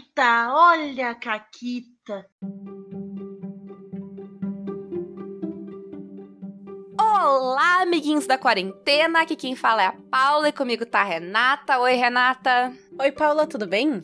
Caquita, olha a Caquita. Olá, amiguinhos da quarentena. Aqui quem fala é a Paula e comigo tá a Renata. Oi, Renata. Oi, Paula, tudo bem?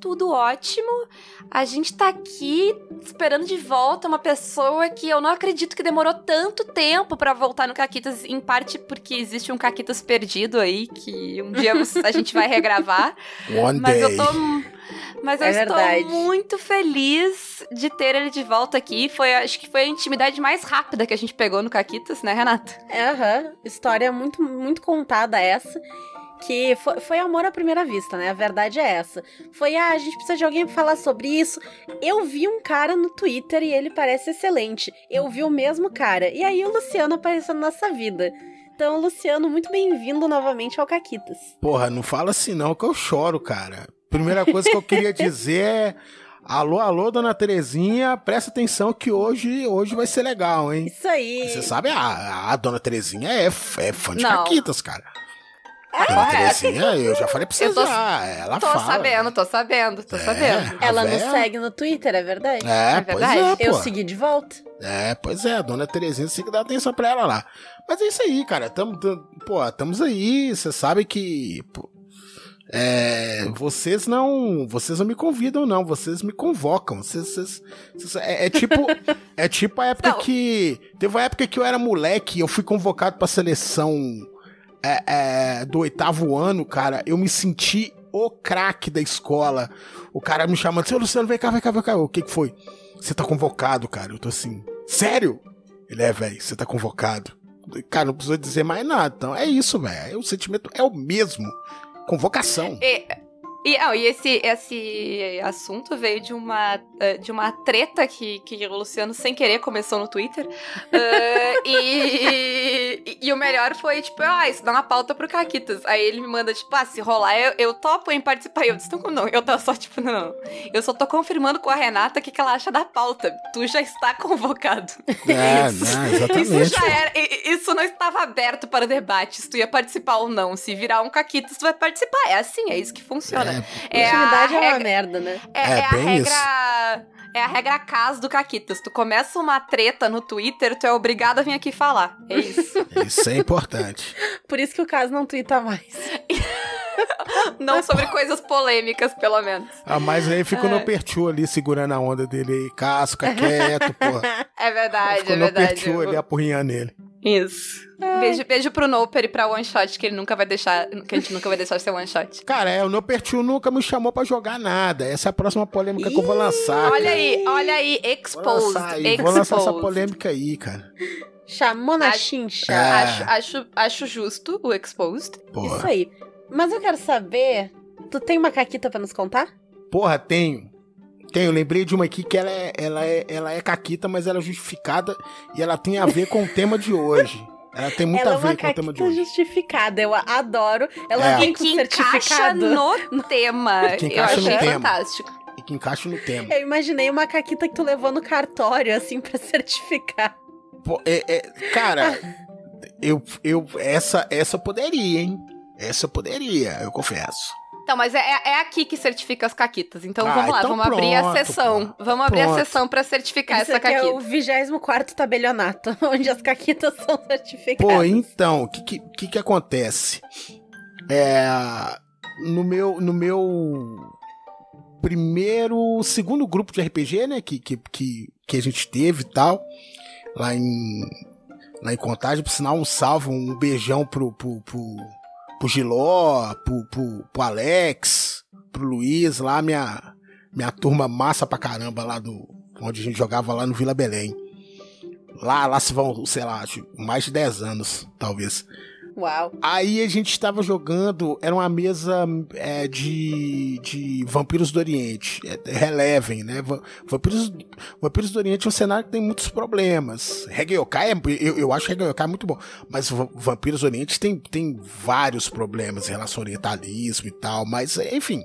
Tudo ótimo. A gente tá aqui esperando de volta uma pessoa que eu não acredito que demorou tanto tempo para voltar no Caquitas, em parte porque existe um Caquitas perdido aí, que um dia a gente vai regravar. One Mas day. eu tô mas eu É estou verdade. muito feliz de ter ele de volta aqui. Foi, acho que foi a intimidade mais rápida que a gente pegou no Caquitas, né, Renata? É, Aham, história muito, muito contada essa. Que foi, foi amor à primeira vista, né? A verdade é essa. Foi, ah, a gente precisa de alguém pra falar sobre isso. Eu vi um cara no Twitter e ele parece excelente. Eu vi o mesmo cara. E aí o Luciano apareceu na nossa vida. Então, Luciano, muito bem-vindo novamente ao Caquitas. Porra, não fala assim não que eu choro, cara. Primeira coisa que eu queria dizer é. Alô, alô, dona Terezinha, presta atenção que hoje, hoje vai ser legal, hein? Isso aí. Você sabe, a, a dona Terezinha é, é fã de Não. Caquitas, cara. É dona. Terezinha, eu já falei pra você Eu tô- já. Ela Tô fala. sabendo, tô sabendo, tô É. sabendo. A Ela nos véia- segue no Twitter, é verdade? É, É pois verdade. é, pô. Eu segui de volta. É, pois é, a dona Terezinha tem que dar atenção pra ela lá. Mas é isso aí, cara. Tamo, tam- pô, estamos aí. Você sabe que. pô, é, vocês não. Vocês não me convidam, não. Vocês me convocam. Vocês, vocês- vocês- é, é tipo. é tipo a época Não. que. Teve uma época que eu era moleque e eu fui convocado pra seleção é, é, do oitavo ano, cara. Eu me senti o craque da escola. O cara me chamando, seu Luciano, vem cá, vem cá, vem cá. O que que foi? Você tá convocado, cara. Eu tô assim, sério? Ele é, velho, você tá convocado. Cara, não precisa dizer mais nada. Então é isso, velho. O sentimento é o mesmo. Convocação. E, e, ah, e esse, esse assunto veio de uma, eh, de uma treta que, que o Luciano, sem querer, começou no Twitter. Eh, e, e, e o melhor foi, tipo, ah, isso dá uma pauta pro Caquitas. Aí ele me manda, tipo, ah, se rolar, eu, eu topo em participar. E eu disse, não, não, eu tô só, tipo, não, não. Eu só tô confirmando com a Renata o que, que ela acha da pauta. Tu já está convocado. É, Isso. Isso exatamente. já era, isso não estava aberto para debate, se tu ia participar ou não. Se virar um caquitas, tu vai participar. É assim, é isso que funciona. É, a Intimidade é uma regra, merda, né? é, É, é a regra. É a regra cas do caquitas. Tu começa uma treta no Twitter, tu é obrigado a vir aqui falar. É isso. Isso é importante. Por isso que o caso não twitta mais. não sobre coisas polêmicas, pelo menos. Ah, mas aí fica o É. Nopertiu ali segurando a onda dele aí. Casca, quieto, porra. É verdade, Fica é o verdade. Nopertiu ali apurrinhando ele. Isso. Beijo, beijo pro Noper e pra One Shot, que ele nunca vai deixar. Que a gente nunca vai deixar ser One Shot. Cara, é, o Nopertiu nunca me chamou pra jogar nada. Essa é a próxima polêmica que eu vou lançar. Olha cara. aí, olha aí, Vou exposed. lançar, aí, vou lançar essa exposed. polêmica aí, cara. Chamou na Acho- chincha. É. Acho, acho, acho justo o exposed. Porra. Isso aí. Mas eu quero saber, tu tem uma caquita pra nos contar? Porra, tenho. Tenho, lembrei de uma aqui que ela é, ela é, ela é caquita, mas ela é justificada e ela tem a ver com o tema de hoje. Ela tem muito Ela a é uma ver com o tema de hoje. justificada. Eu adoro. Ela É. vem com que encaixa certificado. no tema. Que Eu encaixa achei no tema. fantástico. E que encaixa no tema. Eu imaginei uma caquita que tu levou no cartório, assim, pra certificar. Pô, é- é, cara, eu, eu, essa, essa poderia, hein? Essa poderia, eu confesso. Então, mas é, é aqui que certifica as caquitas. Então Ah, vamos lá, então vamos abrir a pronto, sessão. pô. Vamos abrir a Pronto. sessão pra certificar Esse essa aqui é caquita. o 24 tabelionato, onde as caquitas são certificadas. Pô, então, o que, que, que que acontece? É, no meu, no meu primeiro, segundo grupo de RPG, né, que, que, que, que a gente teve e tal, lá em, lá em Contagem, por sinal, um salve, um beijão pro, pro, pro, pro Giló, pro, pro, pro Alex, pro Luiz, lá, minha, minha turma massa pra caramba lá do, onde a gente jogava lá no Vila Belém. Lá, lá se vão, sei lá, mais de 10 anos, talvez. Uau. Aí a gente estava jogando, era uma mesa é, de, de Vampiros do Oriente, é, relevem, né? Va- Vampiros, Vampiros do Oriente é um cenário que tem muitos problemas. Hegeokai, é, eu, eu acho Hegeokai muito bom, mas Va- Vampiros do Oriente tem, tem vários problemas em relação ao orientalismo e tal, mas enfim.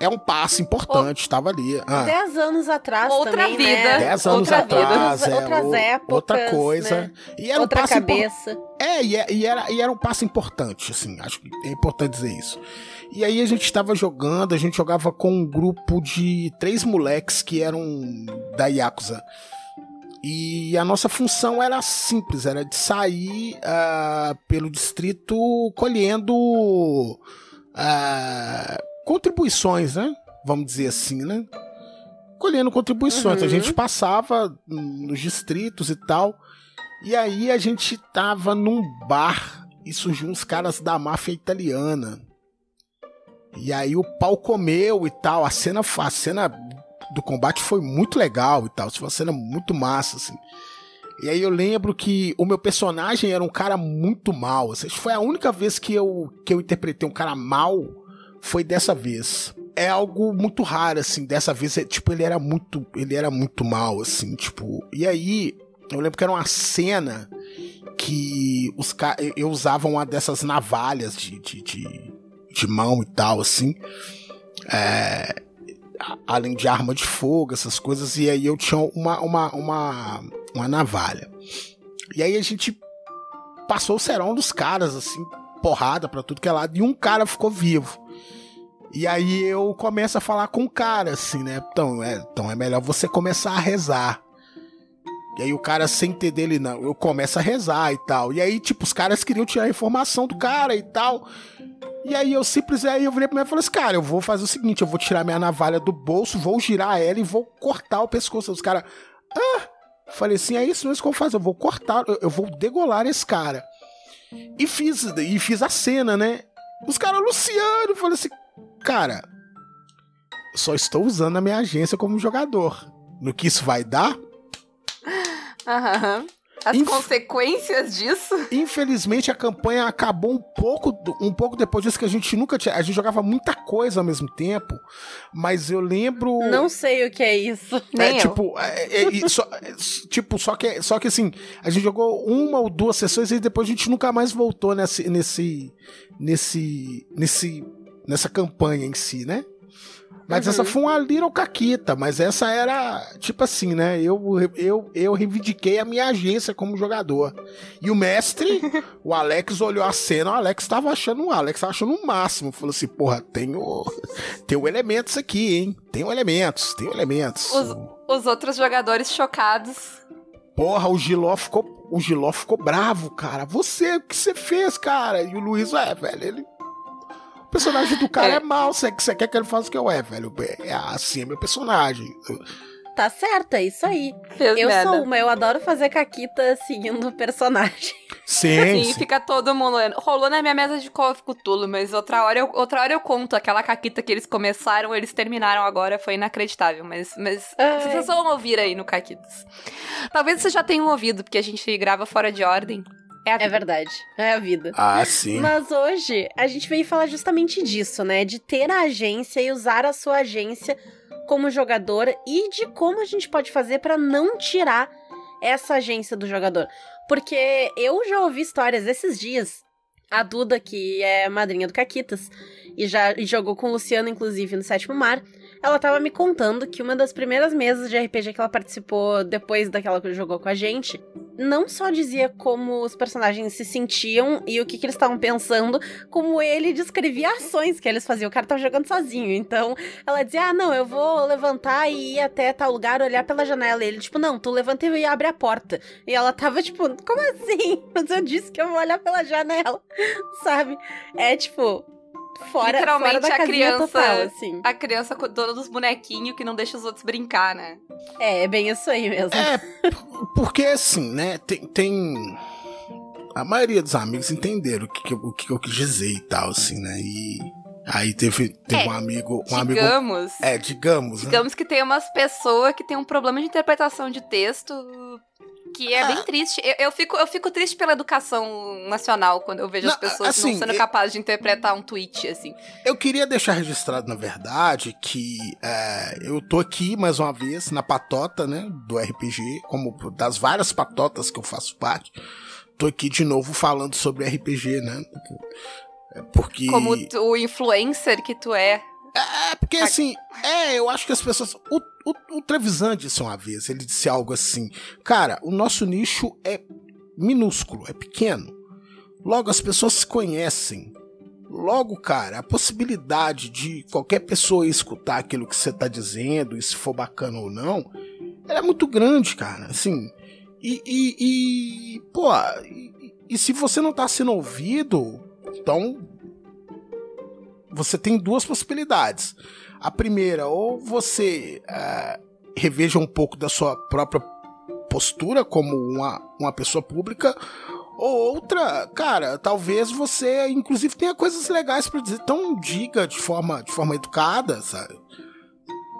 É um passo importante, estava ali. Ah. Dez anos atrás Outra também, vida. né? Dez anos Outra atrás, vida, é, outras o- épocas, outra coisa. né? E era Outra um passo impor- cabeça. É, e, é- e era, e era um passo importante, assim, acho que é importante dizer isso. E aí a gente estava jogando, a gente jogava com um grupo de três moleques que eram da Yakuza. E a nossa função era simples, era de sair ah, pelo distrito colhendo ah, contribuições, né? Vamos dizer assim, né? Colhendo contribuições. Uhum. A gente passava nos distritos e tal. E aí a gente tava num bar e surgiu uns caras da máfia italiana. E aí o pau comeu e tal. A cena, a cena do combate foi muito legal e tal. Foi uma cena muito massa, assim. E aí eu lembro que o meu personagem era um cara muito mal. Assim, foi a única vez que eu, que eu interpretei um cara mal. Foi dessa vez. É algo muito raro, assim. Dessa vez, é, tipo, ele era muito. Ele era muito mal, assim, tipo. E aí, eu lembro que era uma cena que os eu usava uma dessas navalhas de, de, de, de mão e tal, assim. É, além de arma de fogo, essas coisas, e aí eu tinha uma, uma, uma, uma navalha. E aí a gente passou o serão dos caras, assim, porrada pra tudo que é lado, e um cara ficou vivo. E aí eu começo a falar com o cara, assim, né? Então é, então é melhor você começar a rezar. E aí o cara, sem entender ele, não, eu começo a rezar e tal. E aí, tipo, os caras queriam tirar a informação do cara e tal. E aí eu simplesmente aí eu virei pra mim e falei assim, cara, eu vou fazer o seguinte, eu vou tirar minha navalha do bolso, vou girar ela e vou cortar o pescoço dos caras. Ah! Falei assim, é isso mesmo que eu vou fazer, eu vou cortar, eu, eu vou degolar esse cara. E fiz, e fiz a cena, né? Os caras, Luciano, falei assim, cara, só estou usando a minha agência como jogador. No que isso vai dar, Aham. As Inf- consequências disso. Infelizmente a campanha acabou um pouco, um pouco depois disso que a gente nunca tinha. A gente jogava muita coisa ao mesmo tempo, mas eu lembro. Não sei o que é isso. É, Nem tipo, é, é, só, é, tipo, só que, só que assim, a gente jogou uma ou duas sessões e depois a gente nunca mais voltou nesse, nesse, nesse, nesse, nessa campanha em si, né? Mas Uhum. essa foi uma Little Caquita, mas essa era, tipo assim, né? Eu, eu, eu reivindiquei a minha agência como jogador. E o mestre, o Alex, olhou a cena, o Alex tava achando, o Alex tava achando o máximo. Falou assim, porra, tenho, tenho elementos aqui, hein? Tenho elementos, tenho elementos. Os- Os outros jogadores chocados. Porra, o Giló ficou, o Giló ficou bravo, cara. Você, o que você fez, cara? E o Luiz, é, velho, ele... O personagem do cara é, É. mau, você, você quer que ele faça o que eu é, velho? É assim, é meu personagem. Tá certo, é isso aí. Fez Eu merda. sou uma, eu adoro fazer caquita seguindo o personagem. Sim, Sim, sim. fica todo mundo. Rolou na minha mesa de Call of Cthulhu, mas outra hora, eu, outra hora eu conto. Aquela caquita que eles começaram, eles terminaram agora, foi inacreditável. Mas, mas Ai. vocês vão ouvir aí no Caquitas. Talvez vocês já tenham ouvido, porque a gente grava fora de ordem. É a É verdade, é a vida. Ah, sim. Mas hoje a gente veio falar justamente disso, né? De ter a agência e usar a sua agência como jogador e de como a gente pode fazer pra não tirar essa agência do jogador. Porque eu já ouvi histórias esses dias. A Duda, que é madrinha do Caquitas, e já e jogou com o Luciano, inclusive, no Sétimo Mar, ela tava me contando que uma das primeiras mesas de RPG que ela participou depois daquela que jogou com a gente, não só dizia como os personagens se sentiam e o que, que eles estavam pensando, como ele descrevia ações que eles faziam. O cara tava jogando sozinho. Então, ela dizia: Ah, não, eu vou levantar e ir até tal lugar, olhar pela janela. E ele, tipo, não, tu levanta e abre a porta. E ela tava, tipo, como assim? Mas eu disse que eu vou olhar pela janela, sabe? É tipo. Fora, Literalmente fora da a criança- total, assim. A criança dona dos bonequinhos que não deixa os outros brincar, né? É, é bem isso aí mesmo. É, porque assim, né? Tem, tem- A maioria dos amigos entenderam o que, o que eu quis dizer e tal, assim, né? E aí teve, teve É, um amigo. Um amigo. digamos. É, digamos. né? Digamos que tem umas pessoas que tem um problema de interpretação de texto que é Ah. bem triste. Eu, eu fico, eu fico triste pela educação nacional quando eu vejo as Não, pessoas assim, não sendo eu- capazes de interpretar um tweet, assim. Eu queria deixar registrado, na verdade, que é, eu tô aqui mais uma vez na patota, né, do RPG, como das várias patotas que eu faço parte. Tô aqui de novo falando sobre RPG, né? É Porque Como tu- o influencer que tu é. É porque assim, é, eu acho que as pessoas. O, o, o Trevisan disse uma vez, ele disse algo assim: Cara, o nosso nicho é minúsculo, é pequeno. Logo, as pessoas se conhecem. Logo, cara, a possibilidade de qualquer pessoa escutar aquilo que você tá dizendo, e se for bacana ou não, ela é muito grande, cara. Assim. E. e, e pô, e, e se você não tá sendo ouvido, então. Você tem duas possibilidades. A primeira, ou você uh, reveja um pouco da sua própria postura como uma, uma pessoa pública, ou outra, cara, talvez você, inclusive, tenha coisas legais para dizer. Então diga de forma, de forma educada, sabe?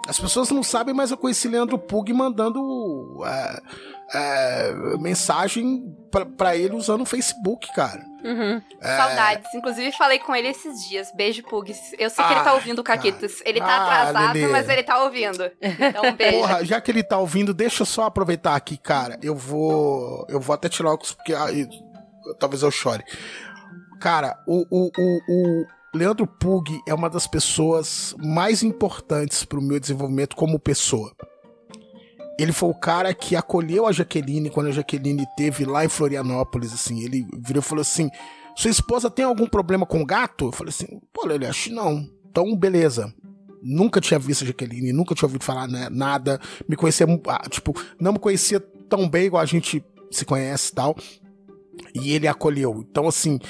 As pessoas não sabem, mas eu conheci Leandro Pug mandando é, é, mensagem para ele usando o Facebook, cara. Uhum. É... Saudades. Inclusive, falei com ele esses dias. Beijo, Pug. Eu sei que ele tá ah, ouvindo o Caquitos. Ele tá ah, atrasado, Lelê. mas ele tá ouvindo. Então, beijo. Porra, já que ele tá ouvindo, deixa eu só aproveitar aqui, cara. Eu vou. Eu vou até tirar o óculos, porque. Ah, talvez eu chore. Cara, o, o, o, o Leandro Pug é uma das pessoas mais importantes pro meu desenvolvimento como pessoa. Ele foi o cara que acolheu a Jaqueline quando a Jaqueline teve lá em Florianópolis, assim. Ele virou e falou assim: Sua esposa tem algum problema com gato? Eu falei assim: Pô, ele acho não. Então, beleza. Nunca tinha visto a Jaqueline, nunca tinha ouvido falar né, nada. Me conhecia, ah, tipo, não me conhecia tão bem igual a gente se conhece e tal. E ele acolheu. Então, assim,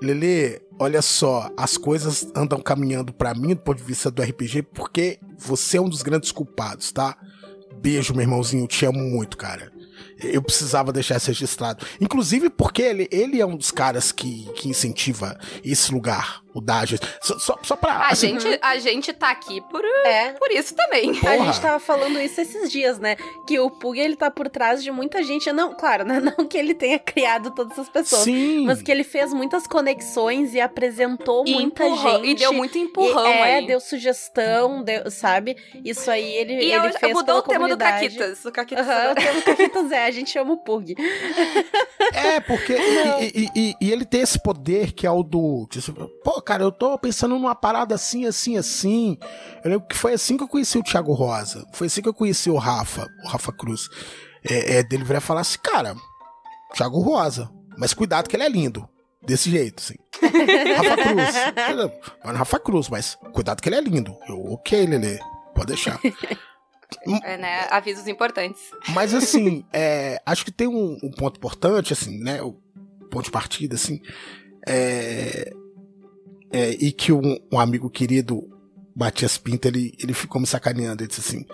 Lele, olha só, as coisas andam caminhando para mim do ponto de vista do RPG porque você é um dos grandes culpados, tá? Beijo, meu irmãozinho, te amo muito, cara. Eu precisava deixar isso registrado. Inclusive porque ele, ele é um dos caras que, que incentiva esse lugar, o Dajas. Só, só, só pra. A, assim, gente, a gente tá aqui por, é. por isso também. Porra. A gente tava falando isso esses dias, né? Que o Pug ele tá por trás de muita gente. Não, claro, né? Não que ele tenha criado todas essas pessoas. Sim. Mas que ele fez muitas conexões e apresentou e muita empurrou, gente. E deu muito empurrão. E, é, aí. deu sugestão, deu, sabe? Isso aí ele, e ele eu, fez. Mudou o tema do Caquitas. O Caquitas. Uhum, o tema do Caquitas é, a gente chama o Pug. É, porque. E, e, e, ele tem esse poder que é o do. Pô, cara, eu tô pensando numa parada assim, assim, assim. Eu lembro que foi assim que eu conheci o Thiago Rosa. Foi assim que eu conheci o Rafa, o Rafa Cruz. É, é dele virar falar assim, cara, Thiago Rosa. Mas cuidado que ele é lindo. Desse jeito, assim. Rafa Cruz. Mano, Rafa Cruz, mas cuidado que ele é lindo. Eu, ok, Lele, pode deixar. É, né? Avisos importantes. Mas assim, é, acho que tem um, um, ponto importante, assim, né? O ponto de partida, assim. É, é, e que um, um, amigo querido, Matias Pinto, ele, ele ficou me sacaneando. Ele disse assim: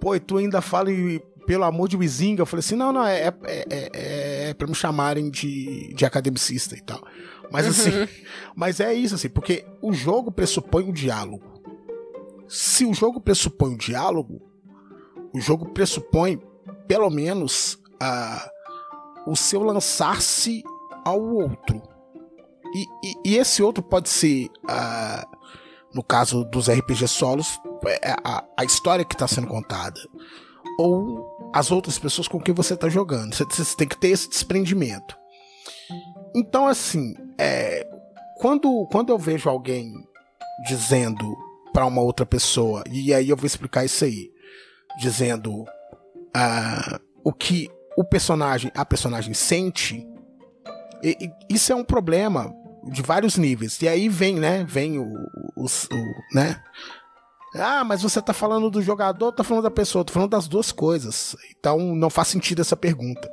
Pô, e tu ainda fala e, pelo amor de Wizinga? Eu falei assim: Não, não, é, é, é, é, é pra me chamarem de, de academicista e tal. Mas assim, uhum. mas é isso, assim, porque o jogo pressupõe um diálogo. Se o jogo pressupõe um diálogo, o jogo pressupõe, pelo menos, uh, o seu lançar-se ao outro. E, e, e, esse outro pode ser, uh, no caso dos RPG solos, é, a, a história que está sendo contada. Ou as outras pessoas com quem você está jogando. Você, você, tem que ter esse desprendimento. Então, assim, é, quando, quando eu vejo alguém dizendo para uma outra pessoa, e aí eu vou explicar isso aí dizendo uh, o que o personagem, a personagem sente, e, e, isso é um problema de vários níveis. E aí vem, né? Vem o, o, o, né? Ah, mas você tá falando do jogador, tá falando da pessoa, tô falando das duas coisas. Então não faz sentido essa pergunta.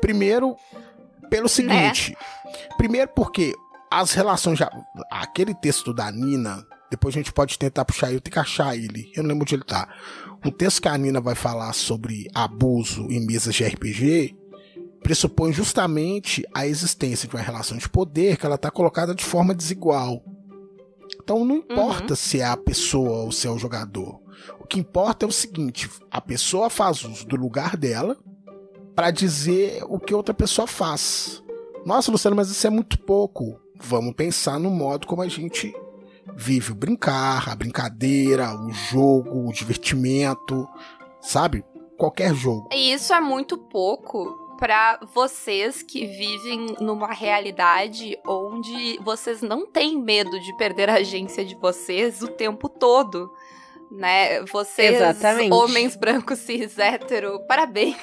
Primeiro, pelo seguinte. Né? Primeiro porque as relações já. Aquele texto da Nina, depois a gente pode tentar puxar, eu tenho que achar ele. Eu não lembro onde ele tá. O texto que a Nina vai falar sobre abuso em mesas de RPG pressupõe justamente a existência de uma relação de poder que ela está colocada de forma desigual. Então não importa uhum. se é a pessoa ou se é o jogador. O que importa é o seguinte: a pessoa faz uso do lugar dela para dizer o que outra pessoa faz. Nossa, Luciano, mas isso é muito pouco. Vamos pensar no modo como a gente vive o brincar, a brincadeira, o jogo, o divertimento, sabe? Qualquer jogo. E isso é muito pouco para vocês que vivem numa realidade onde vocês não têm medo de perder a agência de vocês o tempo todo. Né? Vocês, Exatamente. homens brancos cis hétero, parabéns.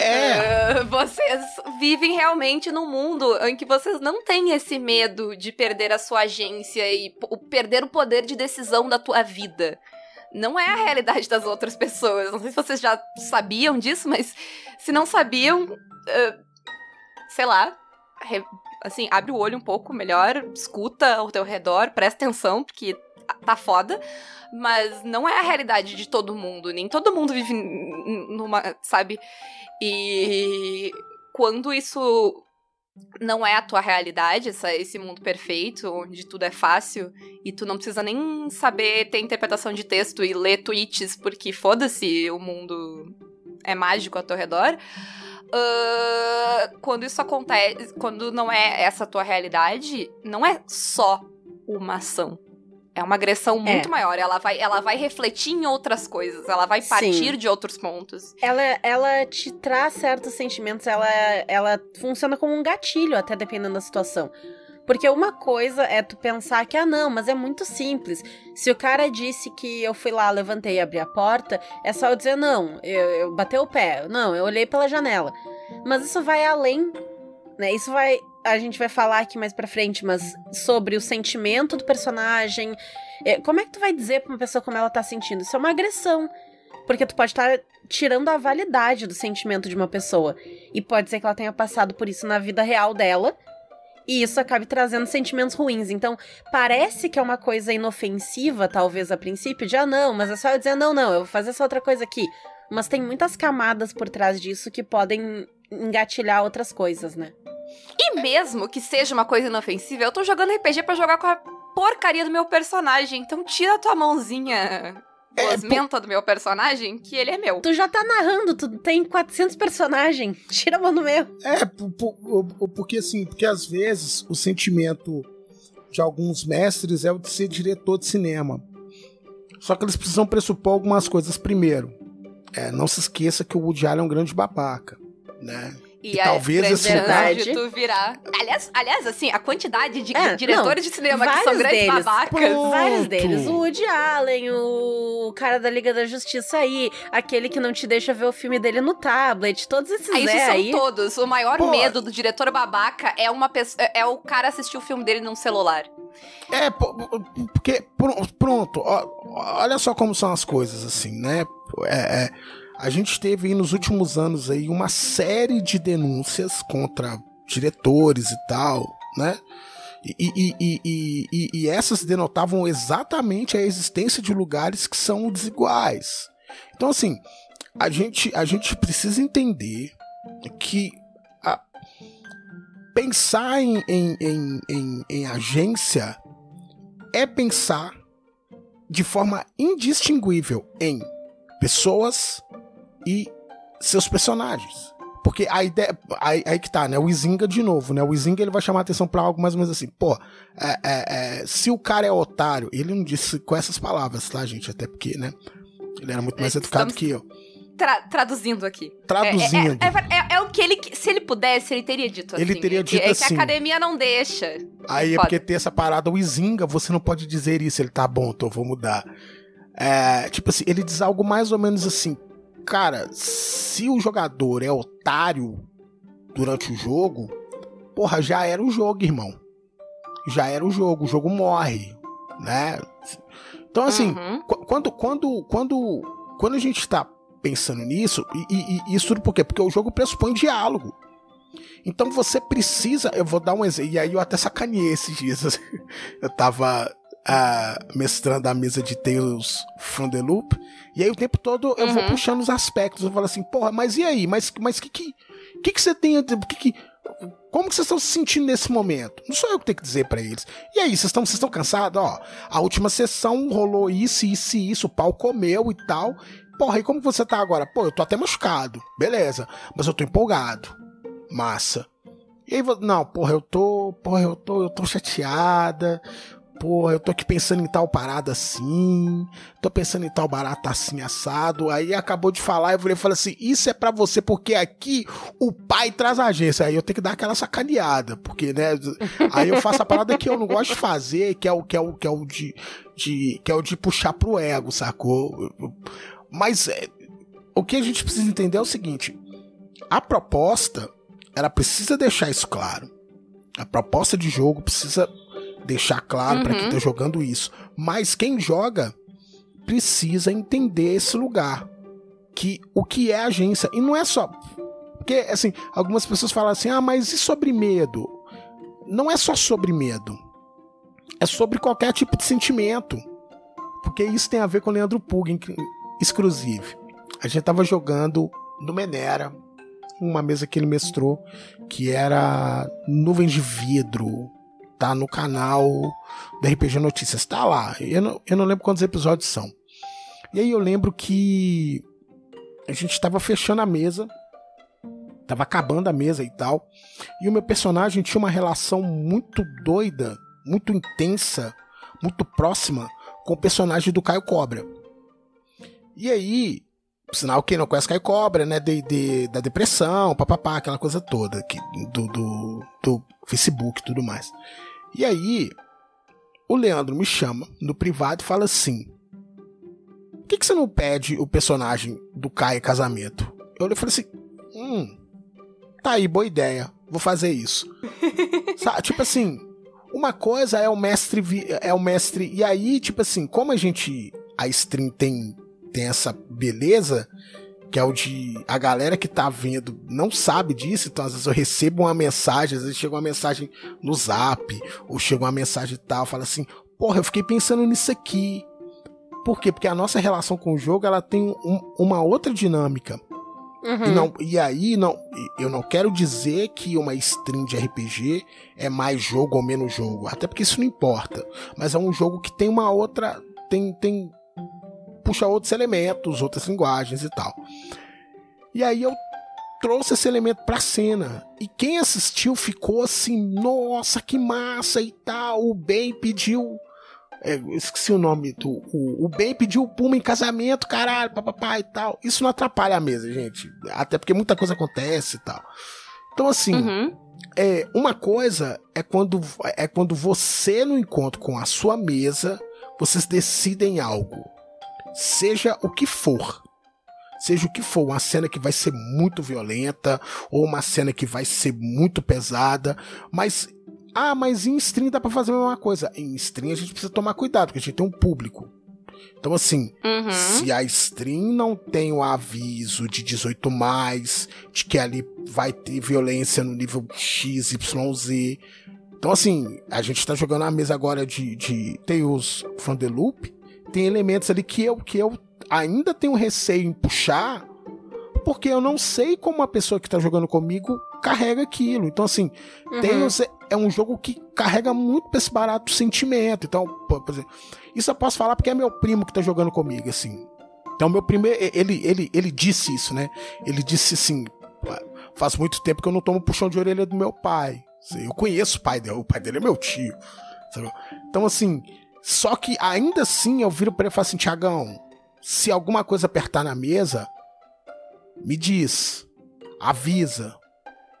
É. Uh, vocês vivem realmente num mundo em que vocês não têm esse medo de perder a sua agência e perder o poder de decisão da tua vida. Não é a realidade das outras pessoas. Não sei se vocês já sabiam disso, mas se não sabiam, uh, sei lá, re- assim, abre o olho um pouco melhor, escuta ao teu redor, presta atenção, porque tá foda. Mas não é a realidade de todo mundo. Nem todo mundo vive numa, sabe? E quando isso não é a tua realidade, essa, esse mundo perfeito, onde tudo é fácil e tu não precisa nem saber ter interpretação de texto e ler tweets, porque foda-se, o mundo é mágico ao teu redor. ah, quando isso acontece, quando não é essa tua realidade, não é só uma ação. É uma agressão muito maior. Ela vai, ela vai refletir em outras coisas. Ela vai Sim. partir de outros pontos. Ela, ela te traz certos sentimentos, ela, ela funciona como um gatilho, até dependendo da situação. Porque uma coisa é tu pensar que, ah, não, mas é muito simples. Se o cara disse que eu fui lá, levantei e abri a porta, é só eu dizer, não, eu, eu batei o pé, não, eu olhei pela janela. Mas isso vai além, né? Isso vai. A gente vai falar aqui mais pra frente, mas sobre o sentimento do personagem. É, Como é que tu vai dizer pra uma pessoa como ela tá sentindo? Isso é uma agressão. Porque tu pode estar tirando a validade do sentimento de uma pessoa. E pode ser que ela tenha passado por isso na vida real dela. E isso acabe trazendo sentimentos ruins. Então, parece que é uma coisa inofensiva, talvez, a princípio, de ah, não, mas é só eu dizer, não, não, eu vou fazer essa outra coisa aqui. Mas tem muitas camadas por trás disso que podem engatilhar outras coisas, né? E mesmo que seja uma coisa inofensiva, eu tô jogando RPG pra jogar com a porcaria do meu personagem. Então tira a tua mãozinha É, gosmenta do meu personagem, que ele é meu. Tu já tá narrando, tu tem 400 personagens. Tira a mão do meu. É, por- por- porque assim, porque às vezes o sentimento de alguns mestres é o de ser diretor de cinema. Só que eles precisam pressupor algumas coisas primeiro. É, não se esqueça que o Woody Allen é um grande babaca, né? E, E a talvez esse lugar- de tu virar. Aliás, aliás, assim, a quantidade de É, diretores de cinema que são grandes deles. babacas. Pô, Vários deles. O Woody Allen, o cara da Liga da Justiça aí, aquele que não te deixa ver o filme dele no tablet, todos esses Aí, isso é são aí. todos. O maior Pô. medo do diretor babaca é uma pessoa, é o cara assistir o filme dele num celular. É, porque pr- pronto, olha só como são as coisas assim, né? É, é, a gente teve aí nos últimos anos aí uma série de denúncias contra diretores e tal, né? E, e, e, e, essas denotavam exatamente a existência de lugares que são desiguais. Então, assim, a gente, a gente precisa entender que a- pensar em, em, em, em, em agência é pensar de forma indistinguível em pessoas e seus personagens. Porque a ideia. Aí, aí que tá, né? O Izinga de novo, né? O Izinga ele vai chamar a atenção pra algo mais ou menos assim. Pô, é, é, é, se o cara é otário, ele não disse com essas palavras, tá, gente? Até porque, né? Ele era muito mais É, educado que eu. Tra- traduzindo aqui. Traduzindo. É, é- é- é o que ele. Se ele pudesse, ele teria dito assim. Ele teria É dito que assim. a academia não deixa. Aí é Foda. porque tem essa parada, o Izinga, você não pode dizer isso. Ele tá bom, então eu vou mudar. É, tipo assim, ele diz algo mais ou menos assim. Cara, se o jogador é otário durante o jogo, porra, já era o jogo, irmão. Já era o jogo, o jogo morre, né? Então, assim, Uhum. Qu- Quando, quando, quando, quando a gente tá pensando nisso, e, e- e isso tudo por quê? Porque o jogo pressupõe diálogo. Então você precisa. Eu vou dar um exemplo. E aí eu até sacaneei esses dias. Eu tava ah, mestrando a mesa de Tales from the Loop. E aí o tempo todo eu vou Uhum. puxando os aspectos. Eu falo assim, porra, mas e aí? Mas o mas que, que, que, que você tem. a dizer? Que que, como que vocês estão se sentindo nesse momento? Não sou eu que tenho que dizer pra eles. E aí, vocês estão vocês estão cansados? Ó, a última sessão rolou isso, isso e isso, o pau comeu e tal. Porra, e como você tá agora? Pô, eu tô até machucado. Beleza. Mas eu tô empolgado. Massa. E aí, não, porra, eu tô. Porra, eu tô, eu tô chateada. Pô, eu tô aqui pensando em tal parada assim, tô pensando em tal barata assim assado. Aí acabou de falar, eu falei, falei assim: Isso é para você, porque aqui o pai traz a agência. Aí eu tenho que dar aquela sacaneada, porque, né? Aí eu faço a parada que eu não gosto de fazer, que é o que é o, que é o de, de que é o de puxar pro ego, sacou? Mas é, o que a gente precisa entender é o seguinte: a proposta, ela precisa deixar isso claro. A proposta de jogo precisa deixar claro uhum. para quem tá jogando isso. Mas quem joga precisa entender esse lugar. Que o que é agência. E não é só. Porque, assim, algumas pessoas falam assim: ah, mas e sobre medo? Não é só sobre medo. É sobre qualquer tipo de sentimento. Porque isso tem a ver com o Leandro Pug, exclusive. A gente tava jogando no Menera, uma mesa que ele mestrou, que era nuvens de vidro, tá no canal da RPG Notícias, tá lá. Eu não, eu não lembro quantos episódios são. E aí eu lembro que a gente estava fechando a mesa, tava acabando a mesa e tal, e o meu personagem tinha uma relação muito doida, muito intensa, muito próxima com o personagem do Caio Cobra. E aí, sinal quem não conhece Caio Cobra, né, de, de da depressão, papapá, aquela coisa toda que, do, do, do Facebook e tudo mais. E aí, o Leandro me chama no privado e fala assim: Por que, que você não pede o personagem do Caio casamento? Eu e falei assim: Hum, tá aí, boa ideia, vou fazer isso. Sabe, tipo assim, uma coisa é o mestre. É o mestre. E aí, tipo assim, como a gente. A stream tem, tem essa beleza que é o de a galera que tá vendo não sabe disso, então às vezes eu recebo uma mensagem, às vezes chega uma mensagem no zap, ou chega uma mensagem tal, fala assim, porra, eu fiquei pensando nisso aqui. Por quê? Porque a nossa relação com o jogo ela tem um, uma outra dinâmica. Uhum. E, não, e aí, não, eu não quero dizer que uma stream de RPG é mais jogo ou menos jogo, até porque isso não importa. Mas é um jogo que tem uma outra. Tem, tem puxa outros elementos, outras linguagens e tal. E aí eu trouxe esse elemento pra cena. E quem assistiu ficou assim, nossa, que massa e tal. O Ben pediu. É, esqueci o nome do. O, o Ben pediu o Puma em casamento, caralho, papapá e tal. Isso não atrapalha a mesa, gente. Até porque muita coisa acontece e tal. Então, assim. Uhum. É, uma coisa é quando, é quando você, no encontro com a sua mesa, vocês decidem algo seja o que for. Seja o que for, uma cena que vai ser muito violenta, ou uma cena que vai ser muito pesada, mas. Ah, mas em stream dá pra fazer a mesma coisa. Em stream a gente precisa tomar cuidado, porque a gente tem um público. Então, assim, uhum. se a stream não tem o aviso de 18 mais, de que ali vai ter violência no nível XYZ. Então, assim, a gente tá jogando a mesa agora de, de Tales from the Loop tem elementos ali que eu, que eu ainda tenho receio em puxar, porque eu não sei como a pessoa que está jogando comigo carrega aquilo. Então, assim, uhum. tem, é um jogo que carrega muito pra esse barato sentimento. Então, por exemplo, isso eu posso falar porque é meu primo que está jogando comigo, assim. Então, meu primeiro. Ele, ele, ele disse isso, né? Ele disse assim: faz muito tempo que eu não tomo puxão de orelha do meu pai. Eu conheço o pai dele, o pai dele é meu tio. Sabe? Então, assim, só que ainda assim eu viro para ele e falo assim: Tiagão, se alguma coisa apertar na mesa, me diz, avisa.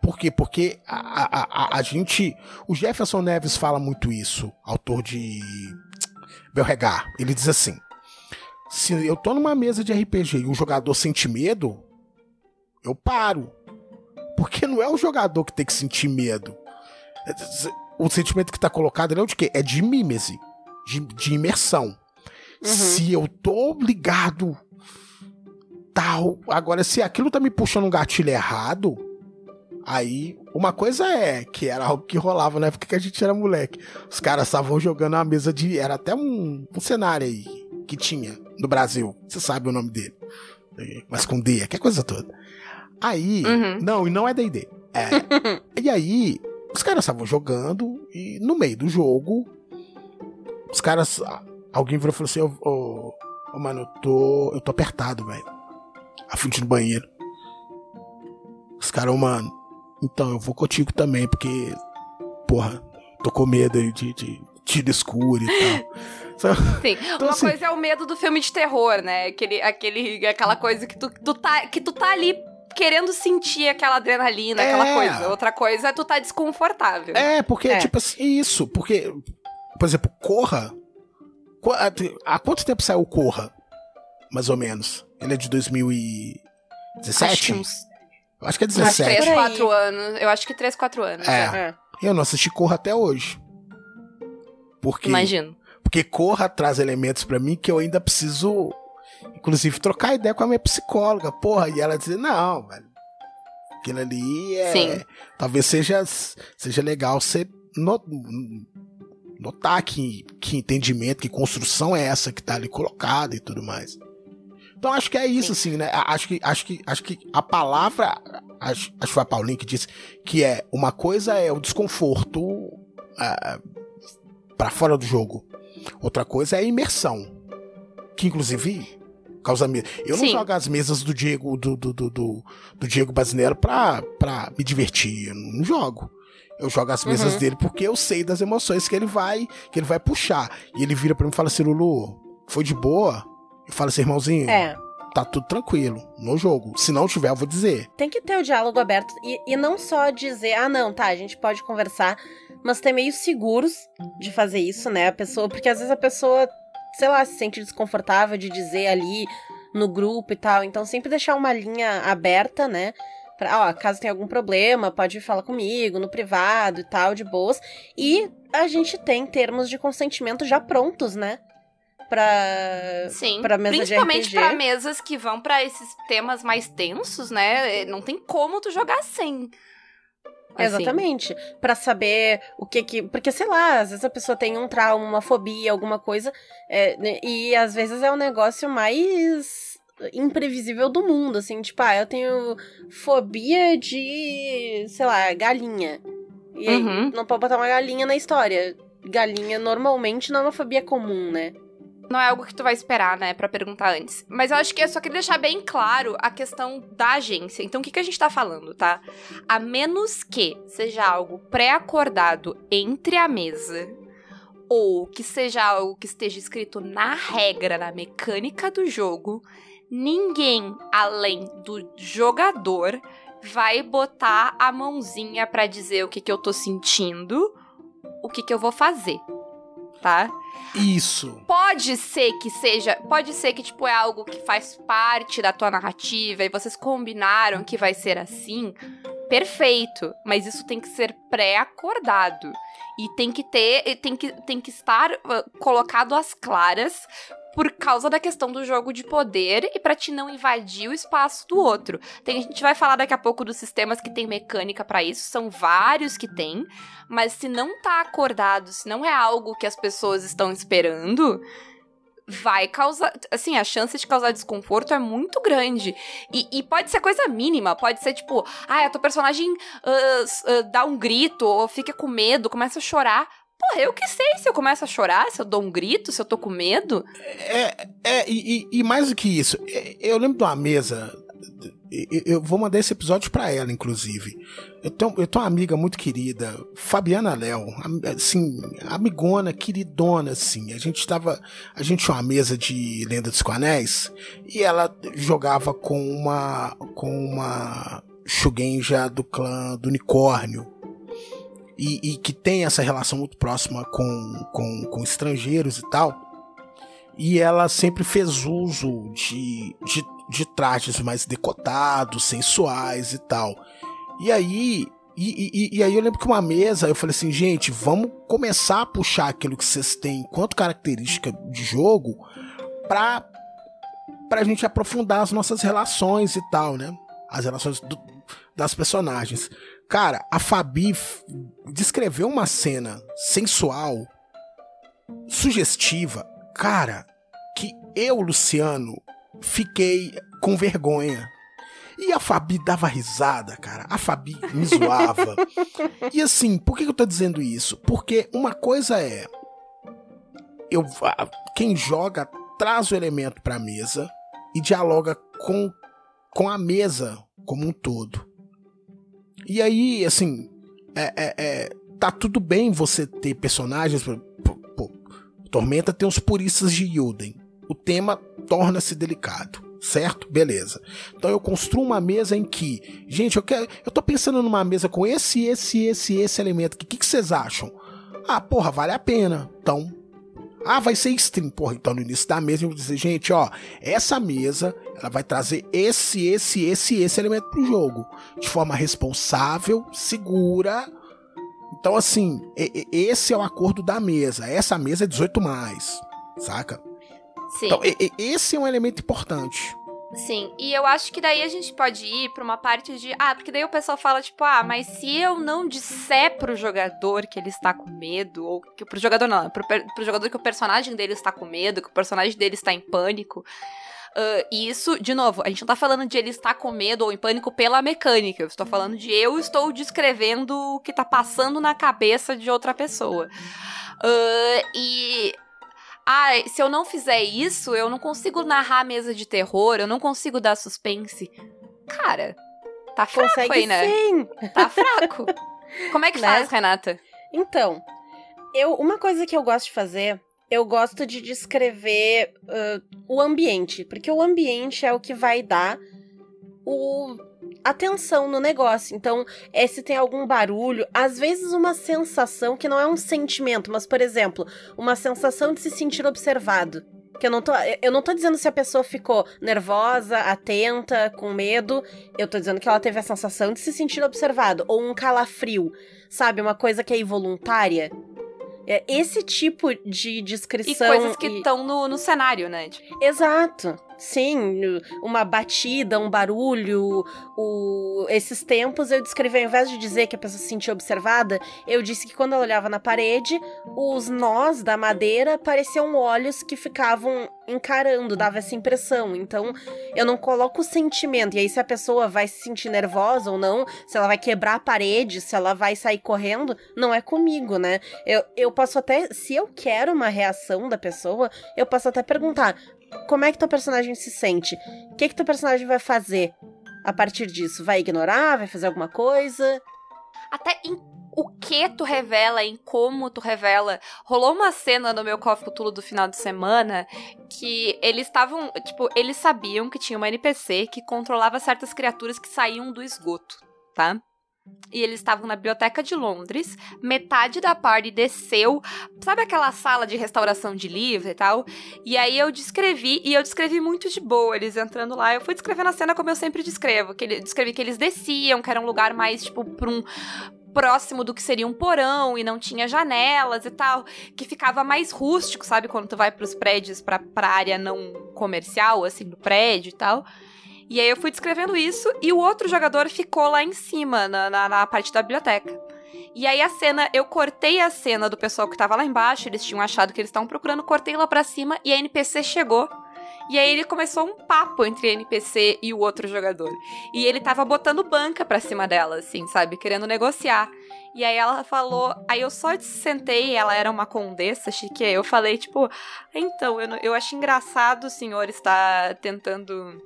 Por quê? Porque a, a, a, a gente. O Jefferson Neves fala muito isso, autor de Belregar. Ele diz assim: se eu tô numa mesa de RPG e um jogador sente medo, eu paro. Porque não é o jogador que tem que sentir medo. O sentimento que tá colocado é de quê? É de mímese de, de imersão. Uhum. Se eu tô ligado tal, agora se aquilo tá me puxando um gatilho errado, aí uma coisa é que era algo que rolava na época que a gente era moleque. Os caras estavam jogando a mesa de era até um, um cenário aí que tinha no Brasil. Você sabe o nome dele. Mas com D, que coisa toda. Aí, uhum. não, e não é D&D. É, e aí, os caras estavam jogando e no meio do jogo, os caras. Alguém virou e falou assim: Ô, oh, oh, mano, eu tô. Eu tô apertado, velho. A frente do banheiro. Os caras, oh, mano. Então, eu vou contigo também, porque. Porra, tô com medo de, de, tiro escuro e tal. Sim. Então, Uma assim- coisa é o medo do filme de terror, né? Aquele, aquele, aquela coisa que tu, tu tá, que tu tá ali querendo sentir aquela adrenalina, aquela É. coisa. Outra coisa é tu tá desconfortável. É, porque, É. tipo assim, isso, porque, por exemplo, Corra. há- quanto tempo saiu o Corra? Mais ou menos. Ele é de 2017? Acho que uns Acho que é uns 17. 3, Por aí. 4 anos. Eu acho que 3, 4 anos. É. É. Eu não assisti Corra até hoje. Porque, Imagino. porque Corra traz elementos pra mim que eu ainda preciso, inclusive, trocar ideia com a minha psicóloga. Porra, e ela dizer, não, velho. Aquilo ali é. Sim. Talvez seja, seja legal você no- notar que, que entendimento, que construção é essa que tá ali colocada e tudo mais. Então acho que é isso, assim, né? Acho que, acho que, acho que a palavra. Acho, acho que foi a Paulinha que disse que é uma coisa é o desconforto ah, para fora do jogo. Outra coisa é a imersão. Que inclusive causa medo. Eu não Sim. jogo as mesas do Diego do, do, do, do, do Diego Basinero pra, pra me divertir. Eu não jogo. Eu jogo as mesas Uhum. dele porque eu sei das emoções que ele vai que ele vai puxar. E ele vira pra mim e fala assim, Lulu, foi de boa? Eu falo assim, irmãozinho, É. tá tudo tranquilo no jogo. Se não tiver, eu vou dizer. Tem que ter o diálogo aberto e, e não só dizer, ah, não, tá, a gente pode conversar, mas ter meios seguros de fazer isso, né? A pessoa, porque às vezes a pessoa, sei lá, se sente desconfortável de dizer ali no grupo e tal. Então sempre deixar uma linha aberta, né? Pra, ó, caso tenha algum problema, pode falar comigo no privado e tal, de boas. E a gente tem termos de consentimento já prontos, né? Pra. Sim. pra mesa Principalmente RPG. pra mesas que vão pra esses temas mais tensos, né? Não tem como tu jogar sem. Assim. Exatamente. Pra saber o que que. Porque, sei lá, às vezes a pessoa tem um trauma, uma fobia, alguma coisa. é, né, e às vezes é o negócio mais imprevisível do mundo, assim. Tipo, ah, eu tenho fobia de. sei lá, galinha. E aí, Uhum. não pode botar uma galinha na história. Galinha normalmente não é uma fobia comum, né? Não é algo que tu vai esperar, né, Pra perguntar antes. Mas eu acho que eu só queria deixar bem claro a questão da agência. Então, o que, que a gente tá falando, tá? A menos que seja algo pré-acordado entre a mesa, ou que seja algo que esteja escrito na regra, na mecânica do jogo, ninguém além do jogador vai botar a mãozinha pra dizer o que, que eu tô sentindo, o que, que eu vou fazer, tá? Isso. Pode ser que seja, pode ser que tipo é algo que faz parte da tua narrativa e vocês combinaram que vai ser assim. Perfeito, mas isso tem que ser pré-acordado e tem que ter, tem que tem que estar ah, colocado às claras por causa da questão do jogo de poder e pra te não invadir o espaço do outro. Tem, a gente vai falar daqui a pouco dos sistemas que tem mecânica pra isso, são vários que tem, mas se não tá acordado, se não é algo que as pessoas estão esperando, vai causar. Assim, a chance de causar desconforto é muito grande. E, e pode ser coisa mínima, pode ser tipo, ah, a tua personagem s- ah, dá um grito, ou fica com medo, começa a chorar. Porra, eu que sei se eu começo a chorar, se eu dou um grito, se eu tô com medo. É, é e, e- e mais do que isso, é, eu lembro de uma mesa. Eu vou mandar esse episódio pra ela, inclusive. Eu tenho, eu tenho uma amiga muito querida, Fabiana Léo, assim, amigona, queridona, assim. A gente tava. A gente tinha uma mesa de Lenda dos Anéis e ela jogava com uma. com uma Shugenja do clã do unicórnio. E, e que tem essa relação muito próxima com, com, com estrangeiros e tal. E ela sempre fez uso de, de, de trajes mais decotados, sensuais e tal. E aí. E, e- e aí eu lembro que uma mesa eu falei assim, gente, vamos começar a puxar aquilo que vocês têm enquanto característica de jogo pra, pra gente aprofundar as nossas relações e tal, né? As relações do- das personagens. Cara, a Fabi descreveu uma cena sensual, sugestiva, cara, que eu, Luciano, fiquei com vergonha. E a Fabi dava risada, cara. A Fabi me zoava. e assim, por que eu tô dizendo isso? Porque uma coisa é. Eu, quem joga traz o elemento pra mesa e dialoga com, com a mesa como um todo. E aí, assim, é, é- é, tá tudo bem você ter personagens. por- Tormenta tem os puristas de Yuden. O tema torna-se delicado certo? Beleza. Então eu construo uma mesa em que, gente, eu quero, eu tô pensando numa mesa com esse, esse, esse, esse elemento. O que, que vocês acham? Ah, porra, vale a pena. Então, ah, vai ser stream. Porra, então no início da mesa eu vou dizer, gente, ó, essa mesa, ela vai trazer esse, esse, esse, esse elemento pro jogo. De forma responsável, segura. Então, assim, esse é o acordo da mesa. Essa mesa é 18 mais, saca? Sim. Então, esse é um elemento importante. Sim, e eu acho que daí a gente pode ir pra uma parte de. Ah, porque daí o pessoal fala, tipo, ah, mas se eu não disser pro jogador que ele está com medo, ou que pro jogador não, pro, pro jogador que o personagem dele está com medo, que o personagem dele está em pânico. Uh, isso, de novo, a gente não tá falando de ele estar com medo ou em pânico pela mecânica. Eu estou falando de eu estou descrevendo o que tá passando na cabeça de outra pessoa. Uh, e ah, se eu não fizer isso, eu não consigo narrar mesa de terror, eu não consigo dar suspense. Cara, tá fraco Consegue aí, né? Sim. Tá fraco. Como é que Né? faz, Renata? Então, eu, uma coisa que eu gosto de fazer, eu gosto de descrever uh, o ambiente, porque o ambiente é o que vai dar o atenção no negócio. Então, é se tem algum barulho, às vezes uma sensação que não é um sentimento, mas por exemplo, uma sensação de se sentir observado. Que eu não tô, eu não tô dizendo se a pessoa ficou nervosa, atenta, com medo. Eu tô dizendo que ela teve a sensação de se sentir observado ou um calafrio, sabe, uma coisa que é involuntária. É esse tipo de E descrição coisas que e- estão no, no cenário, né? Tipo, Exato. Sim, uma batida, um barulho, o... esses tempos eu descrevi, ao invés de dizer que a pessoa se sentia observada, eu disse que quando ela olhava na parede, os nós da madeira pareciam olhos que ficavam encarando, dava essa impressão. Então, eu não coloco o sentimento. E aí, se a pessoa vai se sentir nervosa ou não, se ela vai quebrar a parede, se ela vai sair correndo, não é comigo, né? Eu, eu posso até, se eu quero uma reação da pessoa, eu posso até perguntar: como é que teu personagem se sente? O que que teu personagem vai fazer a partir disso? Vai ignorar? Vai fazer alguma coisa? até em o que tu revela, em como tu revela. Rolou uma cena no meu Coffee Cthulhu do final de semana que eles estavam, tipo, eles sabiam que tinha uma NPC que controlava certas criaturas que saíam do esgoto, tá? E eles estavam na biblioteca de Londres, metade da party desceu, sabe aquela sala de restauração de livro e tal? E aí eu descrevi, e eu descrevi muito de boa, eles entrando lá. Eu fui descrevendo a cena como eu sempre descrevo, que ele, descrevi que eles desciam, que era um lugar mais, tipo, pra um próximo do que seria um porão e não tinha janelas e tal, que ficava mais rústico, sabe, quando tu vai pros prédios pra, pra área não comercial, assim, do prédio e tal. E aí eu fui descrevendo isso e o outro jogador ficou lá em cima, na, na, na parte da biblioteca. E aí a cena, eu cortei a cena do pessoal que tava lá embaixo, eles tinham achado que eles estavam procurando, cortei lá pra cima e a NPC chegou. E aí ele começou um papo entre a NPC e o outro jogador. E ele tava botando banca pra cima dela, assim, sabe? Querendo negociar. E aí ela falou. Aí eu só sentei, ela era uma condessa chique. Eu falei, tipo, então, eu, eu acho engraçado o senhor estar tentando.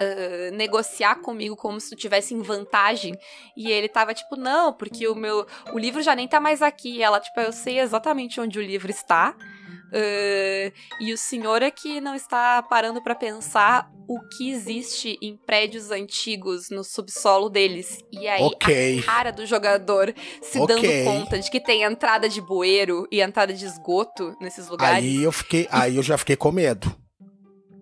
Ah, negociar comigo como se tu tivesse em vantagem. E ele tava tipo, não, porque o meu. O livro já nem tá mais aqui. E ela, tipo, eu sei exatamente onde o livro está. ah, e o senhor é que não está parando pra pensar o que existe em prédios antigos no subsolo deles. E aí Ok. a cara do jogador se Ok. dando conta de que tem entrada de bueiro e entrada de esgoto nesses lugares. Aí eu fiquei, aí eu já fiquei com medo.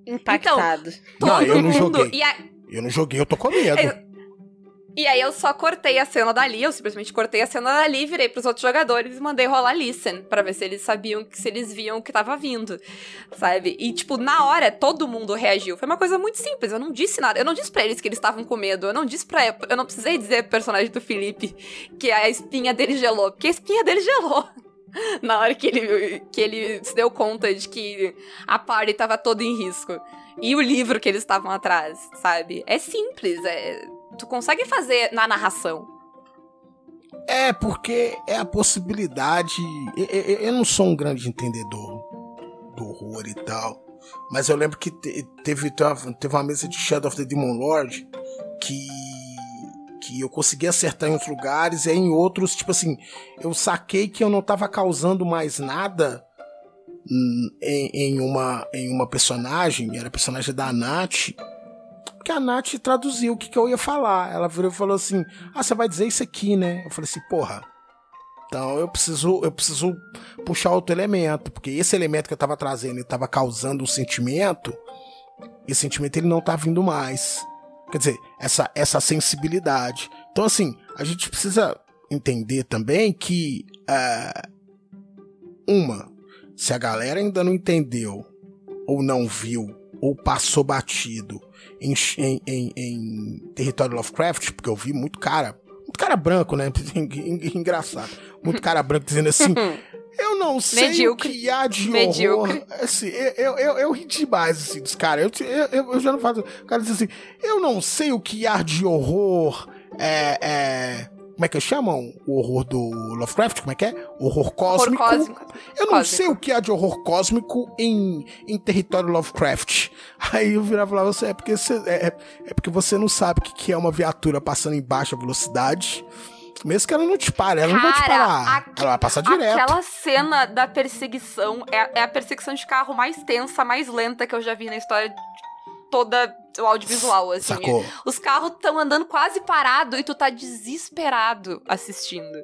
Impactado. Não, eu não mundo- joguei. E, a- Eu não joguei, eu tô com medo. É, e aí eu só cortei a cena dali, eu simplesmente cortei a cena dali, virei pros outros jogadores e mandei rolar listen pra ver se eles sabiam, se eles viam o que tava vindo, sabe? E tipo, na hora todo mundo reagiu. Foi uma coisa muito simples, eu não disse nada. Eu não disse pra eles que eles estavam com medo, eu não disse pra eu não precisei dizer pro personagem do Felipe que a espinha dele gelou, porque a espinha dele gelou. Na hora que ele, que ele se deu conta de que a party tava toda em risco. E o livro que eles estavam atrás, sabe? É simples, é, tu consegue fazer na narração. É, porque é a possibilidade. Eu, eu- eu não sou um grande entendedor do horror e tal. Mas eu lembro que te- teve, teve uma mesa de Shadow of the Demon Lord que. Que eu consegui acertar em outros lugares, e em outros, tipo assim, eu saquei que eu não tava causando mais nada em, em uma, em uma personagem, era a personagem da Nath, que a Nath traduziu o que, que eu ia falar. Ela virou e falou assim: Ah, você vai dizer isso aqui, né? Eu falei assim, porra. Então eu preciso, eu preciso puxar outro elemento, porque esse elemento que eu tava trazendo e tava causando um sentimento, esse sentimento ele não tá vindo mais. Quer dizer, essa, essa sensibilidade. Então, assim, a gente precisa entender também que, uh, uma, se a galera ainda não entendeu, ou não viu, ou passou batido em, em, em, em território Lovecraft, porque eu vi muito cara, muito cara branco, né? Engraçado. Muito cara branco dizendo assim. Eu não sei Medíocre. o que há de Medíocre. horror. Assim, eu, eu, eu, ri demais assim, dos caras. Eu, eu, eu, já não faço. O cara diz assim: eu não sei o que há de horror. É, é, como é que chamam o horror do Lovecraft? Como é que é? Horror cósmico. Horror cósmico. Eu não cósmico. sei o que há de horror cósmico em, em território Lovecraft. Aí eu virava e falava assim, é porque você, é, é porque você não sabe o que, que é uma viatura passando em baixa velocidade. Mesmo que ela não te pare, ela Cara, não vai te parar. A, ela vai passar direto. Aquela cena da perseguição é, é a perseguição de carro mais tensa, mais lenta que eu já vi na história toda o audiovisual, assim. Sacou. Os carros estão andando quase parado e tu tá desesperado assistindo.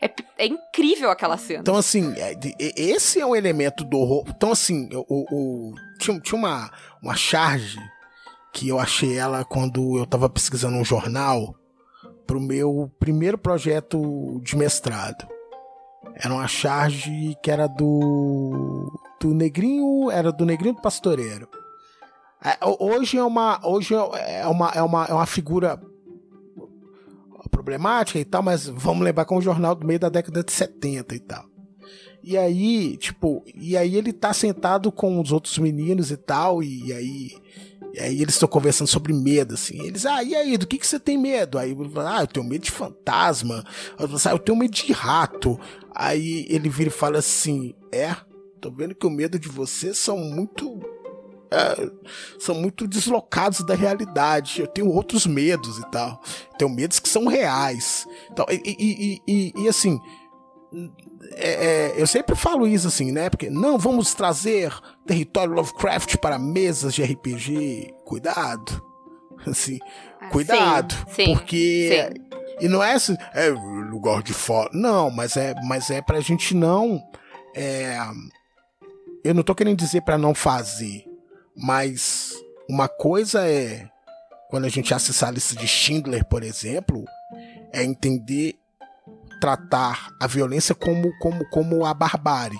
É, é, incrível aquela cena. Então, assim, é, esse é um elemento do horror. Então, assim, o, o, tinha, tinha uma, uma charge que eu achei ela quando eu tava pesquisando um jornal pro meu primeiro projeto de mestrado. Era uma charge que era do. do Negrinho. Era do Negrinho do Pastoreiro. É, hoje é uma. Hoje é uma, é uma, é uma figura problemática e tal, mas vamos lembrar que é um jornal do meio da década de 70 e tal. E aí, tipo, e aí ele tá sentado com os outros meninos e tal, e aí, e aí eles estão conversando sobre medo, assim. Eles, ah, e aí, do que, que você tem medo? Aí, ah, eu tenho medo de fantasma, ah, eu tenho medo de rato. Aí ele vira e fala assim: é, tô vendo que o medo de vocês são muito é, são muito deslocados da realidade. Eu tenho outros medos e tal. Tenho medos que são reais. Então, e, e, e, e assim. É, é, eu sempre falo isso assim, né? Porque não vamos trazer território Lovecraft para mesas de RPG. Cuidado. Assim, ah, cuidado. Sim, sim, porque. Sim. E não é assim, é lugar de fora. Não, mas é, mas é pra gente não. É, eu não tô querendo dizer para não fazer. Mas uma coisa é quando a gente acessar a lista de Schindler, por exemplo, é entender tratar a violência como como como a barbárie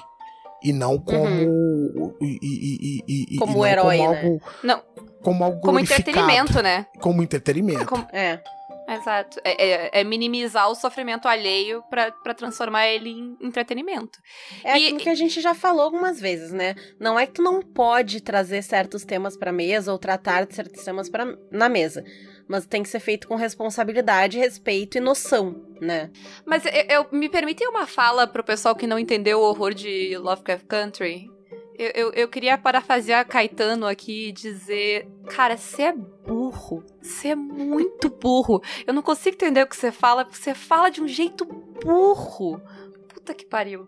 e não como uhum. e, e, e, como herói, como né? algo, não como algo como entretenimento, né? Como entretenimento. É, como, é. Exato. É, é, é, minimizar o sofrimento alheio para transformar ele em entretenimento. É e, aquilo que a gente já falou algumas vezes, né? Não é que tu não pode trazer certos temas pra mesa ou tratar de certos temas pra, na mesa. Mas tem que ser feito com responsabilidade, respeito e noção, né? Mas eu, eu me permitem uma fala pro pessoal que não entendeu o horror de Lovecraft Country? Eu, eu, eu, queria parafrasear Caetano aqui e dizer: Cara, você é burro. Você é muito burro. Eu não consigo entender o que você fala, você fala de um jeito burro. Puta que pariu.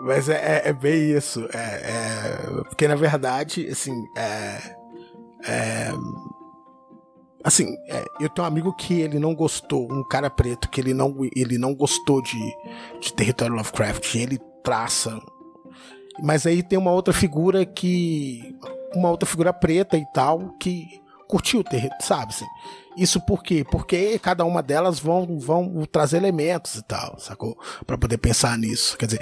Mas é, é, é bem isso. É, é, porque, na verdade, assim, é. Assim, é, eu tenho um amigo que ele não gostou, um cara preto, que ele não, ele não gostou de, de Território Lovecraft. Ele traça mas aí tem uma outra figura que. Uma outra figura preta e tal, que curtiu o terreno, sabe? Assim. Isso por quê? Porque cada uma delas vão, vão trazer elementos e tal, sacou? Pra poder pensar nisso. Quer dizer.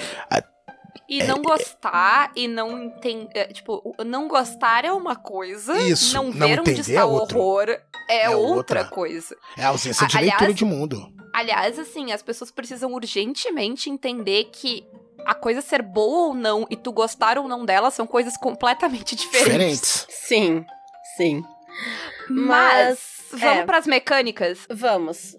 E é, não gostar é, e não entender. É, tipo, não gostar é uma coisa. Isso. Não ver onde está é o horror é, é outra, outra, coisa. É a ausência de aliás, leitura de mundo. Aliás, assim, as pessoas precisam urgentemente entender que a coisa ser boa ou não e tu gostar ou não dela são coisas completamente diferentes. Diferentes. Sim, sim. Mas, Mas vamos é, para as mecânicas? Vamos.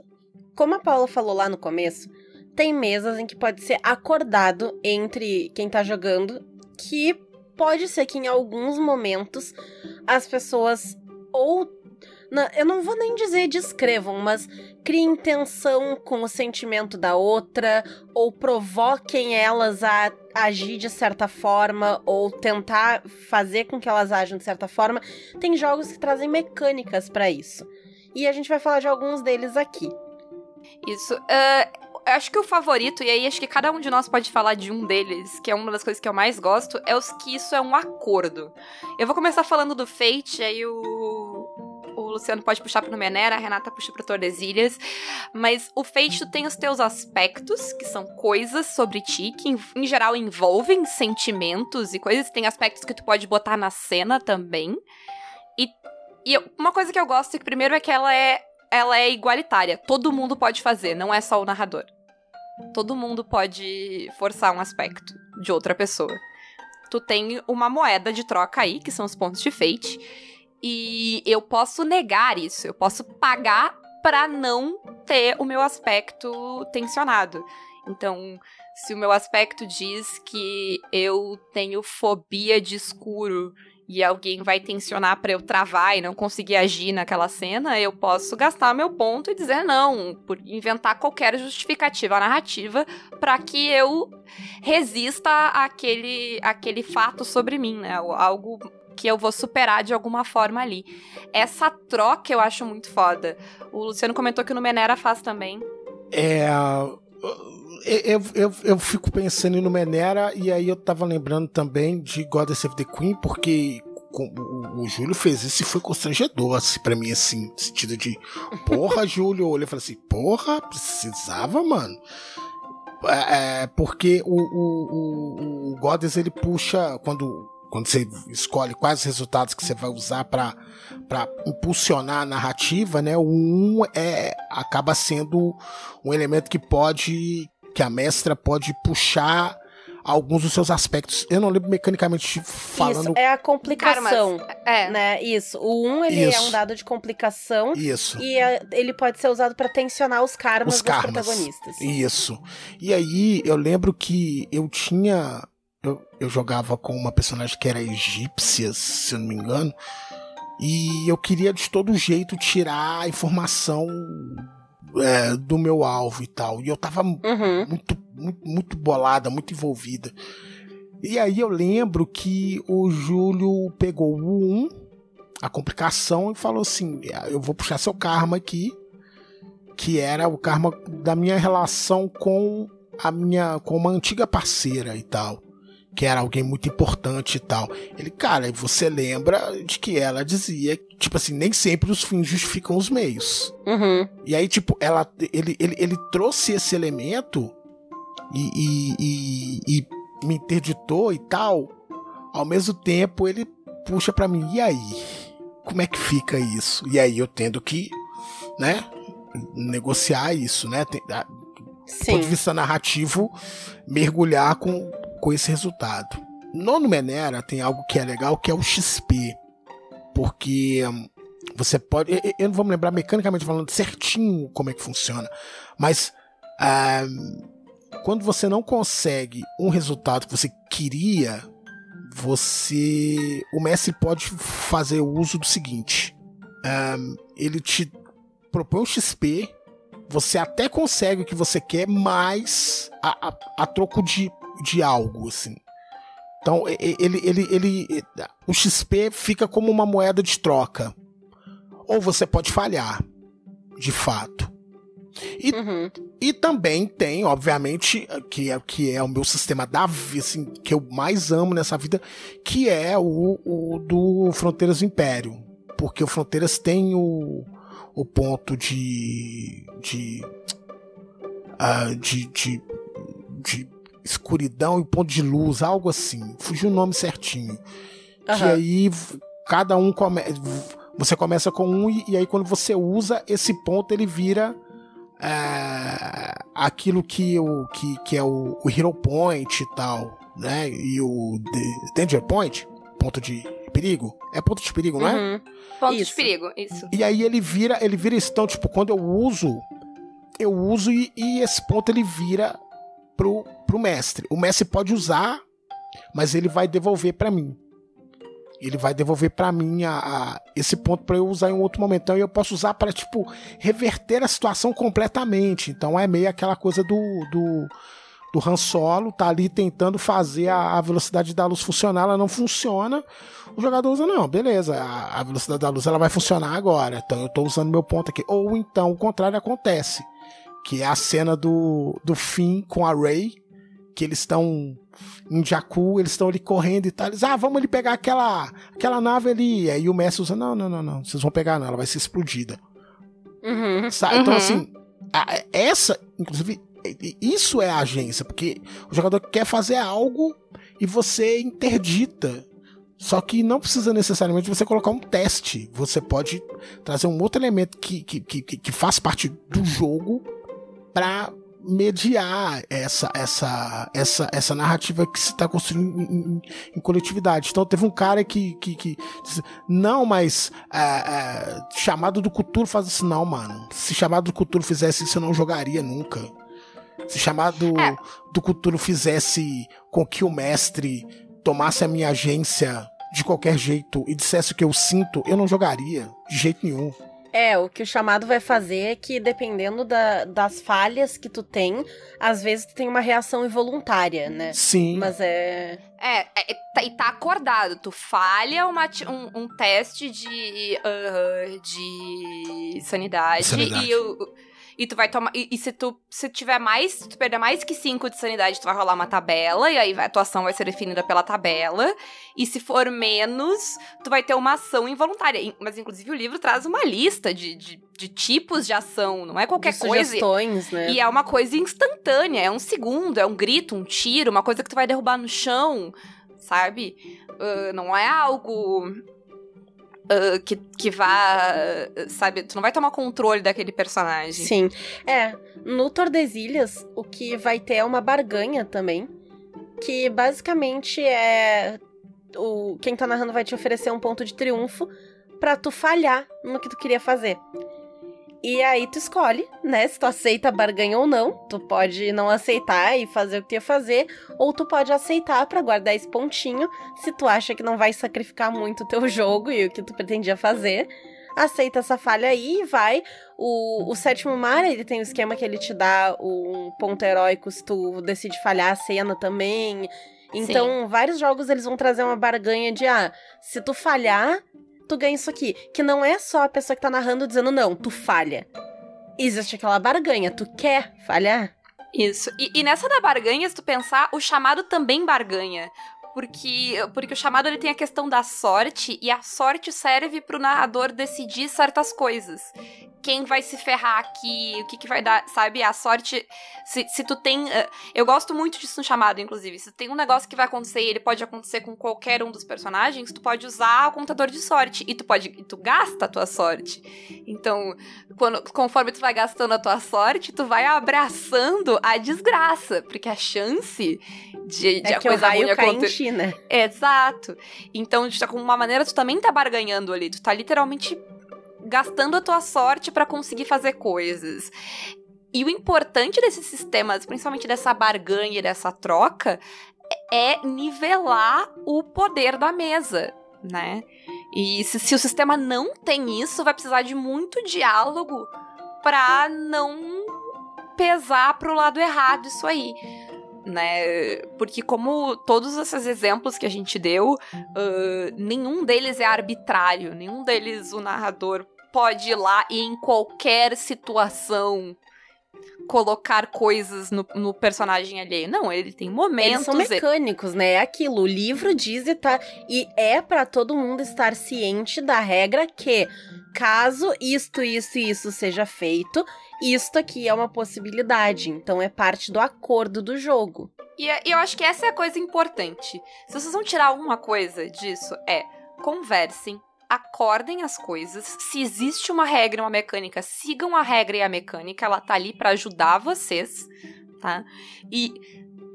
Como a Paula falou lá no começo, tem mesas em que pode ser acordado entre quem tá jogando que pode ser que em alguns momentos as pessoas ou eu não vou nem dizer descrevam, mas criem tensão com o sentimento da outra ou provoquem elas a, agir de certa forma ou tentar fazer com que elas ajam de certa forma, tem jogos que trazem mecânicas para isso. E a gente vai falar de alguns deles aqui. Isso. Uh, acho que o favorito, e aí acho que cada um de nós pode falar de um deles, que é uma das coisas que eu mais gosto, é os que isso é um acordo. Eu vou começar falando do Fate, aí o. O Luciano pode puxar pro Numenera, a Renata puxa pro Tordesilhas. Mas o tu tem os teus aspectos, que são coisas sobre ti, que em, geral envolvem sentimentos e coisas. Tem aspectos que tu pode botar na cena também. E, e uma coisa que eu gosto, que primeiro é que ela é ela é igualitária. Todo mundo pode fazer, não é só o narrador. Todo mundo pode forçar um aspecto de outra pessoa. Tu tem uma moeda de troca aí, que são os pontos de fate, e eu posso negar isso, eu posso pagar para não ter o meu aspecto tensionado. Então, se o meu aspecto diz que eu tenho fobia de escuro e alguém vai tensionar para eu travar e não conseguir agir naquela cena, eu posso gastar meu ponto e dizer não, por inventar qualquer justificativa narrativa para que eu resista àquele, àquele fato sobre mim, né? Algo que eu vou superar de alguma forma ali. Essa troca eu acho muito foda. O Luciano comentou que o Numenera faz também. É. Eu, eu, eu fico pensando no Menera e aí eu tava lembrando também de Goddess of the Queen, porque o, Júlio fez isso e foi constrangedor, assim, pra mim, assim, no sentido de, porra, Júlio, eu olhei e assim, porra, precisava, mano. É, é porque o, o, o, o Goddess, ele puxa, quando quando você escolhe quais resultados que você vai usar para impulsionar a narrativa, né? O 1 é, acaba sendo um elemento que pode que a mestra pode puxar alguns dos seus aspectos. Eu não lembro mecanicamente falando. Isso, é a complicação. Karmas. É. Né? Isso. O 1, um, ele Isso. é um dado de complicação. Isso. E é, ele pode ser usado para tensionar os karmas os dos karmas. protagonistas. Isso. E aí, eu lembro que eu tinha. Eu, eu jogava com uma personagem que era egípcia, se eu não me engano. E eu queria de todo jeito tirar a informação é, do meu alvo e tal. E eu tava uhum. muito, muito, muito bolada, muito envolvida. E aí eu lembro que o Júlio pegou o 1, a complicação, e falou assim: é, eu vou puxar seu karma aqui, que era o karma da minha relação com a minha com uma antiga parceira e tal que era alguém muito importante e tal. Ele, cara, você lembra de que ela dizia, tipo assim, nem sempre os fins justificam os meios. Uhum. E aí, tipo, ela, ele, ele, ele trouxe esse elemento e, e, e, e me interditou e tal. Ao mesmo tempo, ele puxa para mim, e aí? Como é que fica isso? E aí eu tendo que, né, negociar isso, né? Do ponto de vista narrativo, mergulhar com, com esse resultado. No Numenera tem algo que é legal, que é o XP. Porque hum, você pode. Eu não vou me lembrar mecanicamente falando certinho como é que funciona, mas hum, quando você não consegue um resultado que você queria, você. O mestre pode fazer uso do seguinte: um, ele te propõe um XP, você até consegue o que você quer, mas a, a, a troco de de algo, assim. Então, ele, ele, ele, o XP fica como uma moeda de troca. Ou você pode falhar, de fato. E, uhum. e também tem, obviamente, que é, que é o meu sistema da vida, assim, que eu mais amo nessa vida, que é o, o do Fronteiras do Império. Porque o Fronteiras tem o, o ponto de. de. Uh, de, de, de escuridão e ponto de luz, algo assim. Fugiu o nome certinho. Uhum. Que aí cada um come... você começa com um e, e, aí quando você usa esse ponto ele vira é, aquilo que, o, que, que é o, o Hero Point e tal, né? E o Danger Point, ponto de perigo. É ponto de perigo, não é? Uhum. Ponto isso. de perigo, isso. E aí ele vira, ele vira isso. Então, tipo, quando eu uso, eu uso e, e esse ponto ele vira pro, pro mestre. O mestre pode usar, mas ele vai devolver para mim. Ele vai devolver para mim a, a, esse ponto para eu usar em um outro momento. Então eu posso usar para tipo reverter a situação completamente. Então é meio aquela coisa do, do, do Han Solo, tá ali tentando fazer a, a velocidade da luz funcionar, ela não funciona. O jogador usa, não, beleza, a, a velocidade da luz ela vai funcionar agora, então eu tô usando meu ponto aqui. Ou então o contrário acontece, que é a cena do, do Finn com a Rey, que eles estão em Jakku, eles estão ali correndo e tal. Eles, ah, vamos ali pegar aquela, aquela nave ali. Aí o mestre usa, não, não, não, não, vocês vão pegar não, ela vai ser explodida. Uhum. Sabe? Então, assim, a- essa, inclusive, isso é a agência, porque o jogador quer fazer algo e você interdita. Só que não precisa necessariamente você colocar um teste. Você pode trazer um outro elemento que, que, que que faz parte do jogo para mediar essa, essa, essa, essa narrativa que se está construindo em, em- em coletividade. Então teve um cara que, que, que disse, não, mas é, é, chamado do Cthulhu faz isso, não, mano. Se chamado do Cthulhu fizesse isso, eu não jogaria nunca. Se chamado É. do Cthulhu fizesse com que o mestre tomasse a minha agência de qualquer jeito e dissesse o que eu sinto, eu não jogaria de jeito nenhum. É, o que o chamado vai fazer é que, dependendo da- das falhas que tu tem, às vezes tu tem uma reação involuntária, né? Sim. Mas é. É, é, é, tá- e tá acordado. Tu falha uma um, um teste de, ah, de sanidade, Sanidade. E, o- e tu vai tomar. E, e se tu se tiver mais, se tu perder mais que 5 de sanidade, tu vai rolar uma tabela, e aí vai- a tua ação vai ser definida pela tabela. E se for menos, tu vai ter uma ação involuntária. In- Mas, inclusive, o livro traz uma lista de, de, de tipos de ação, não é qualquer de coisa. sugestões, né? E é uma coisa instantânea, é um segundo, é um grito, um tiro, uma coisa que tu vai derrubar no chão, sabe? Ah, não é algo ah, que, que vá, sabe? Tu não vai tomar controle daquele personagem. Sim. É, no Tordesilhas, o que vai ter é uma barganha também. Que basicamente é. O, quem tá narrando vai te oferecer um ponto de triunfo pra tu falhar no que tu queria fazer. E aí tu escolhe, né, se tu aceita a barganha ou não. Tu pode não aceitar e fazer o que tu ia fazer, ou tu pode aceitar pra guardar esse pontinho, se tu acha que não vai sacrificar muito o teu jogo e o que tu pretendia fazer. Aceita essa falha aí e vai. O, o sétimo mar, ele tem um esquema que ele te dá um ponto heróico se tu decide falhar a cena também. Então, vários jogos eles vão trazer uma barganha de, ah, se tu falhar, tu ganha isso aqui. Que não é só a pessoa que tá narrando dizendo, não, tu falha. Existe aquela barganha, tu quer falhar? Isso. E, e nessa da barganha, se tu pensar, o chamado também barganha. Porque, porque o chamado ele tem a questão da sorte, e a sorte serve pro narrador decidir certas coisas. Quem vai se ferrar aqui, o que, que vai dar, sabe? A sorte. Se, se tu tem. eh, Eu gosto muito disso no chamado, inclusive. Se tem um negócio que vai acontecer e ele pode acontecer com qualquer um dos personagens, tu pode usar o contador de sorte. E tu pode. e Tu gasta a tua sorte. Então, quando, conforme tu vai gastando a tua sorte, tu vai abraçando a desgraça. Porque a chance de, de é a coisa ruim acontecer. Né? Exato. Então, de alguma maneira, tu também tá barganhando ali. Tu tá literalmente gastando a tua sorte pra conseguir fazer coisas. E o importante desses sistemas, principalmente dessa barganha e dessa troca, é nivelar o poder da mesa, né? E se, se o sistema não tem isso, vai precisar de muito diálogo pra não pesar pro lado errado isso aí né? Porque como todos esses exemplos que a gente deu, ah, nenhum deles é arbitrário, nenhum deles o narrador pode ir lá e em qualquer situação colocar coisas no, no personagem alheio. Não, ele tem Eles momentos. são mecânicos, né? É aquilo. O livro diz e tá. E é pra todo mundo estar ciente da regra que, caso isto, isso e isso seja feito, isto aqui é uma possibilidade. Então é parte do acordo do jogo. E e eu acho que essa é a coisa importante. Se vocês vão tirar alguma coisa disso, é conversem, acordem as coisas. Se existe uma regra, uma mecânica, sigam a regra e a mecânica. Ela tá ali pra ajudar vocês, tá? E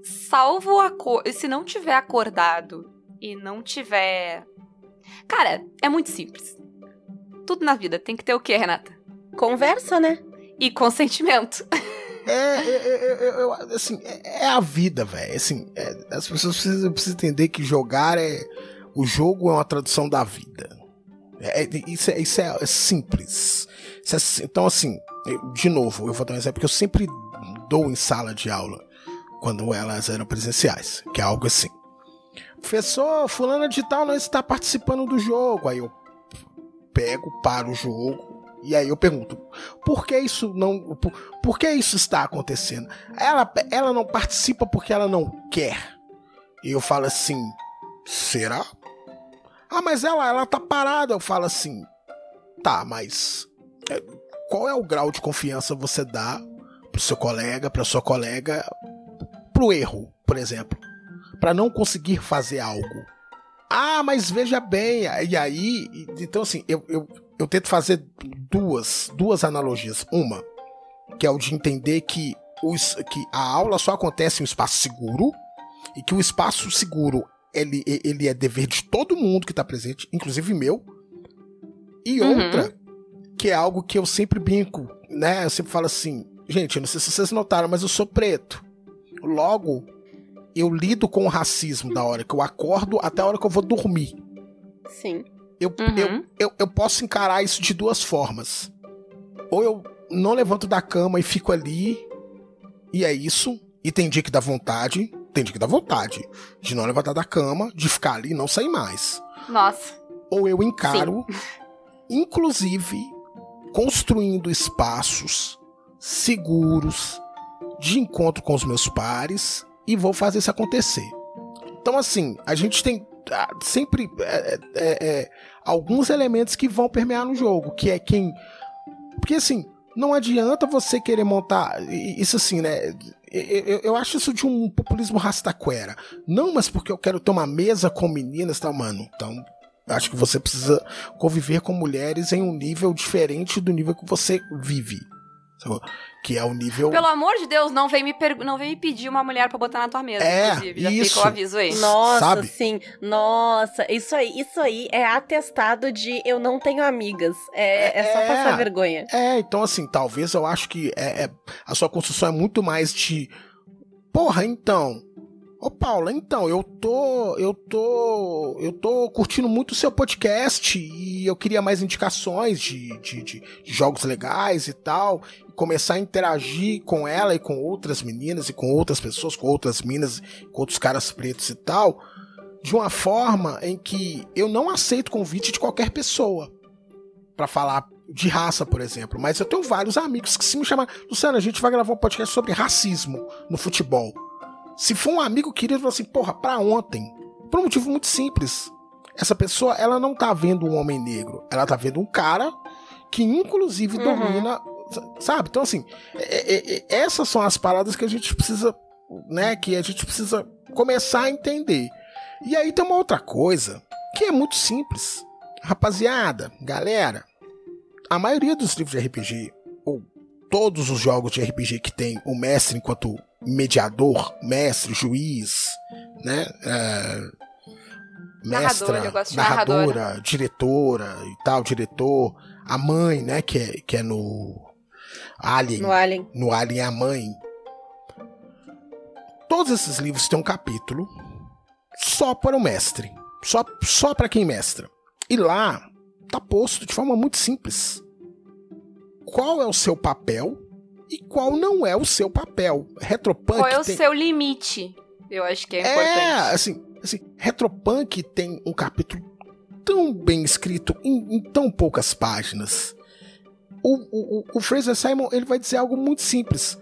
salvo a co se não tiver acordado e não tiver, cara, é muito simples. Tudo na vida tem que ter o quê, Renata? Conversa, né? E consentimento. É, é, é, é, assim, é, a vida, velho. Assim, é, as pessoas precisam, precisam entender que jogar é. O jogo é uma tradução da vida. É, isso é, isso é simples. Isso então, assim, eu- de novo, eu vou dar um exemplo que eu sempre dou em sala de aula. quando elas eram presenciais, que é algo assim. Professor, fulana de tal não está participando do jogo. Aí eu pego, paro o jogo, e aí eu pergunto, por que isso não. Por, por, que isso está acontecendo? Ela, ela não participa porque ela não quer. E eu falo assim, será? Ah, mas ela, ela tá parada. Eu falo assim, tá, mas é, qual é o grau de confiança você dá pro seu colega, pra sua colega, pro erro, por exemplo, para não conseguir fazer algo? Ah, mas veja bem, e aí, então assim, eu, eu, eu tento fazer duas, duas analogias. Uma, que é o de entender que, os, que a aula só acontece em um espaço seguro, e que o espaço seguro ele, ele é dever de todo mundo que está presente, inclusive meu. E uhum. outra, que é algo que eu sempre brinco, né? Eu sempre falo assim, gente, eu não sei se vocês notaram, mas eu sou preto. Logo, eu lido com o racismo da hora que eu acordo até a hora que eu vou dormir. Sim. Eu, uhum. eu, eu, eu posso encarar isso de duas formas. Ou eu não levanto da cama e fico ali, e é isso, e tem dia que dá vontade, tem dia que dá vontade de não levantar da cama, de ficar ali e não sair mais. Nossa. Ou eu encaro, Sim. inclusive, construindo espaços seguros de encontro com os meus pares e vou fazer isso acontecer. Então, assim, a gente tem ah, sempre é, é, é, alguns elementos que vão permear no jogo, que é quem. Porque, assim, não adianta você querer montar. Isso, assim, né? Eu, acho isso de um populismo rastaquera. Não, mas porque eu quero ter uma mesa com meninas, tá, mano? Então, acho que você precisa conviver com mulheres em um nível diferente do nível que você vive. Que é o nível. Pelo amor de Deus, não vem me, per... não vem me pedir uma mulher pra botar na tua mesa, é, inclusive. Já isso. fica o aviso aí. Nossa, Sabe? sim. Nossa, isso aí, isso aí é atestado de eu não tenho amigas. É, é, é só passar vergonha. É, então assim, talvez eu acho que é, é, a sua construção é muito mais de. Porra, então, Ô Paula, então, eu tô. Eu tô. Eu tô curtindo muito o seu podcast e eu queria mais indicações de, de, de, jogos legais e tal. E começar a interagir com ela e com outras meninas e com outras pessoas, com outras minas, com outros caras pretos e tal. De uma forma em que eu não aceito convite de qualquer pessoa. para falar de raça, por exemplo. Mas eu tenho vários amigos que se me chamam. Luciana, a gente vai gravar um podcast sobre racismo no futebol. Se for um amigo querido, assim, porra, pra ontem. Por um motivo muito simples. Essa pessoa, ela não tá vendo um homem negro. Ela tá vendo um cara que, inclusive, uhum. domina. Sabe? Então, assim, é, é, é, essas são as paradas que a gente precisa, né? Que a gente precisa começar a entender. E aí tem uma outra coisa que é muito simples. Rapaziada, galera, a maioria dos livros de RPG, ou todos os jogos de RPG que tem o mestre enquanto mediador, mestre, juiz, né? É, mestra, narrador, narradora, diretora e tal, diretor, a mãe, né? Que é, que é no Alien. No Alien. No Alien é a mãe. Todos esses livros têm um capítulo só para o mestre. Só, só para quem mestra. E lá tá posto de forma muito simples. Qual é o seu papel e qual não é o seu papel. Retropunk. Qual é o tem... seu limite? Eu acho que é importante. É, assim, assim, Retropunk tem um capítulo tão bem escrito em, em tão poucas páginas. O, o, o Fraser Simon ele vai dizer algo muito simples.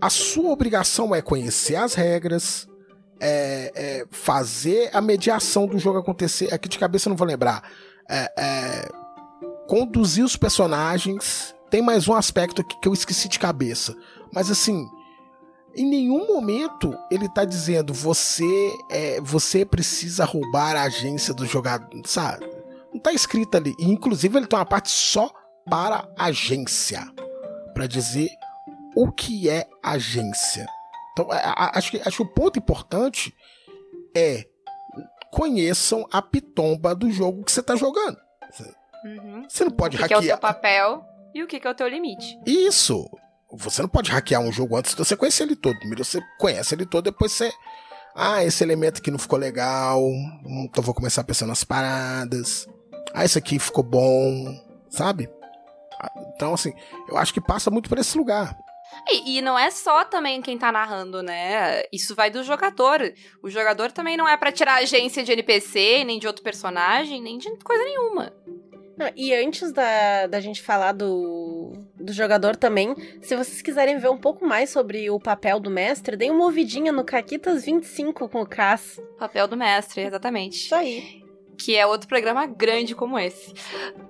A sua obrigação é conhecer as regras, é, é fazer a mediação do jogo acontecer. Aqui de cabeça eu não vou lembrar. É, é, conduzir os personagens tem mais um aspecto aqui que eu esqueci de cabeça. Mas assim, em nenhum momento ele tá dizendo você é, você precisa roubar a agência do jogador, sabe? Não tá escrito ali. E, inclusive ele tem uma parte só para agência, para dizer o que é agência. Então acho que acho que o ponto importante é conheçam a pitomba do jogo que você tá jogando. Uhum. Você não pode que hackear. Que é o seu papel e o que, que é o teu limite. Isso! Você não pode hackear um jogo antes de você conhecer ele todo. Primeiro você conhece ele todo, depois você. Ah, esse elemento aqui não ficou legal. Então vou começar pensando nas paradas. Ah, esse aqui ficou bom. Sabe? Então, assim, eu acho que passa muito por esse lugar. E, e, não é só também quem tá narrando, né? Isso vai do jogador. O jogador também não é para tirar agência de NPC, nem de outro personagem, nem de coisa nenhuma. Não, e antes da, da gente falar do, do jogador também, se vocês quiserem ver um pouco mais sobre o papel do mestre, deem uma ouvidinha no Caquitas 25 com o Cass. Papel do mestre, exatamente. Isso aí. Que é outro programa grande como esse.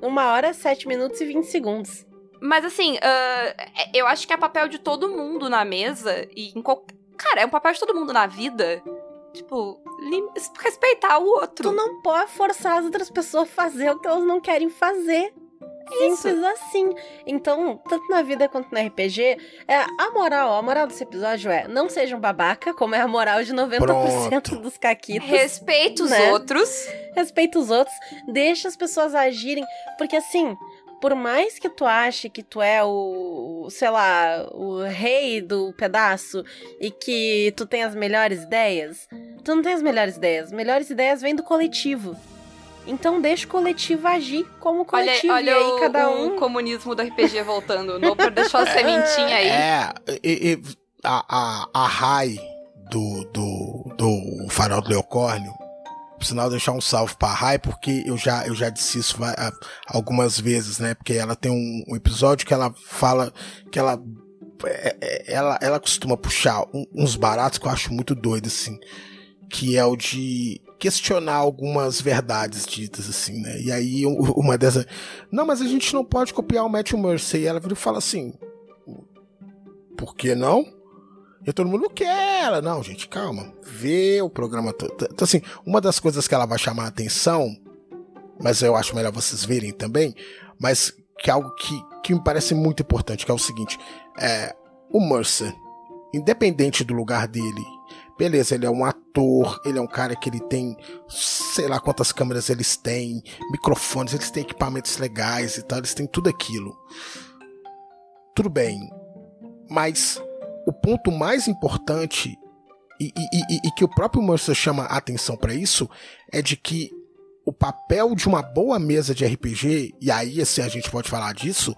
Uma hora, sete minutos e 20 segundos. Mas assim, uh, eu acho que é papel de todo mundo na mesa e em qualquer. Cara, é um papel de todo mundo na vida. Tipo, respeitar o outro. Tu não pode forçar as outras pessoas a fazer o que elas não querem fazer. Isso. Simples assim. Então, tanto na vida quanto no RPG, é, a moral, a moral desse episódio é não sejam babaca, como é a moral de 90% Pronto. dos caquitos. Respeita os né? outros. Respeita os outros, deixa as pessoas agirem, porque assim, por mais que tu ache que tu é o, sei lá, o rei do pedaço e que tu tem as melhores ideias, tu não tem as melhores ideias. As melhores ideias vêm do coletivo. Então deixa o coletivo agir como coletivo. Olha, olha e aí o, cada o um. comunismo do RPG voltando. O Noper deixou a sementinha aí. É, e, e, a, a, a Rai do, do, do Farol do Leocórnio, por sinal, deixar um salve pra Rai, porque eu já, eu já disse isso va- a- algumas vezes, né? Porque ela tem um, um episódio que ela fala que ela. é- é- Ela, ela costuma puxar uns baratos que eu acho muito doido, assim. Que é o de questionar algumas verdades ditas, assim, né? E aí, um- uma dessas. Não, mas a gente não pode copiar o Matthew Mercer. E ela vira e fala assim: Por que não? E todo mundo quer ela. Não, gente, calma. Vê o programa todo. Então, assim, uma das coisas que ela vai chamar a atenção, mas eu acho melhor vocês verem também, mas que é algo que, que me parece muito importante, que é o seguinte: é, o Mercer, independente do lugar dele, beleza, ele é um ator, ele é um cara que ele tem, sei lá quantas câmeras eles têm, microfones, eles têm equipamentos legais e tal, eles têm tudo aquilo. Tudo bem, mas o ponto mais importante e, e- e- e que o próprio Mercer chama a atenção para isso é de que o papel de uma boa mesa de RPG, e aí assim a gente pode falar disso,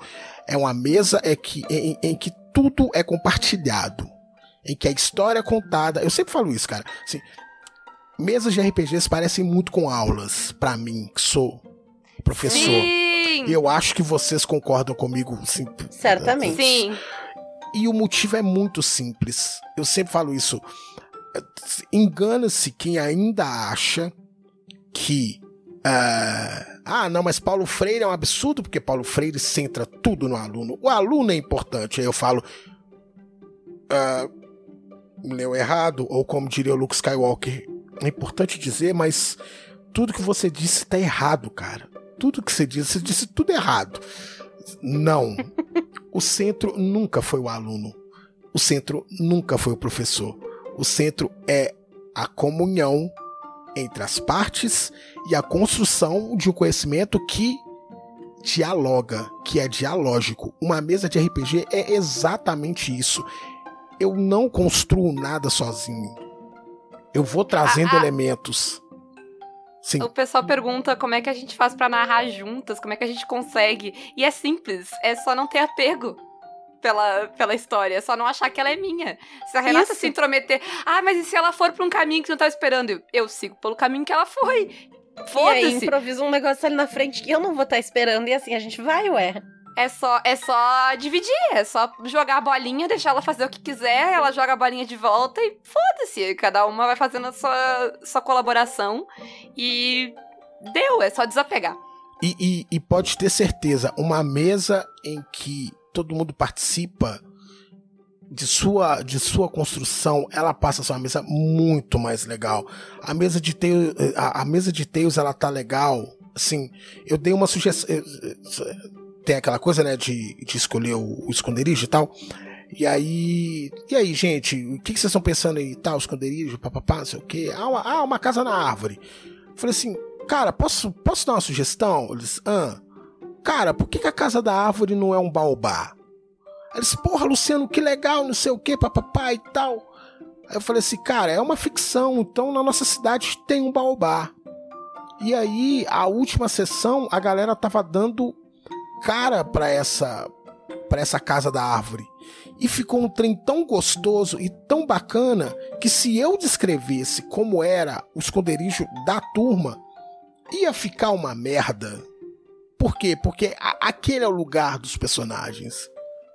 é uma mesa é que, em, em que tudo é compartilhado. Em que a história é contada. Eu sempre falo isso, cara. Assim, mesas de RPGs parecem muito com aulas, para mim, que sou professor. Sim! E eu acho que vocês concordam comigo, sim. Certamente. Sim. E o motivo é muito simples. Eu sempre falo isso. Engana-se quem ainda acha que. ah, ah, não, mas Paulo Freire é um absurdo porque Paulo Freire centra tudo no aluno. O aluno é importante. Aí eu falo. ah, leu errado, ou como diria o Luke Skywalker, é importante dizer, mas tudo que você disse tá errado, cara. Tudo que você disse, você disse tudo errado. Não. O centro nunca foi o aluno. O centro nunca foi o professor. O centro é a comunhão entre as partes e a construção de um conhecimento que dialoga, que é dialógico. Uma mesa de RPG é exatamente isso. Eu não construo nada sozinho. Eu vou trazendo Ah, ah. elementos. Sim. O pessoal pergunta como é que a gente faz pra narrar juntas, como é que a gente consegue. E é simples, é só não ter apego pela, pela história, é só não achar que ela é minha. Se a Renata Isso. se intrometer, ah, mas e se ela for pra um caminho que você não tá esperando? Eu, eu sigo pelo caminho que ela foi. E aí Foda-se. improvisa um negócio ali na frente que eu não vou estar esperando, e assim a gente vai, ué. É só, é só dividir, é só jogar a bolinha, deixar ela fazer o que quiser, ela joga a bolinha de volta e foda-se. Cada uma vai fazendo a sua, sua colaboração e deu, é só desapegar. E, e- e pode ter certeza, uma mesa em que todo mundo participa de sua, de sua construção, ela passa a ser uma mesa muito mais legal. A mesa de Tails, a, a mesa de Tails, ela tá legal. Assim, eu dei uma sugestão. Tem aquela coisa, né, de, de escolher o, o esconderijo e tal. E aí, e aí, gente, o que, que vocês estão pensando aí? Tal, esconderijo, papapá, não sei o quê. Ah, uma, ah, uma casa na árvore. Falei assim, cara, posso, posso dar uma sugestão? Eles, ah, cara, por que, que a casa da árvore não é um baobá? Eles, porra, Luciano, que legal, não sei o que, papapá e tal. Aí eu falei assim, cara, é uma ficção, então na nossa cidade tem um baobá. E aí, a última sessão, a galera tava dando cara pra essa para essa casa da árvore. E ficou um trem tão gostoso e tão bacana que se eu descrevesse como era o esconderijo da turma, ia ficar uma merda. Por quê? Porque a, aquele é o lugar dos personagens.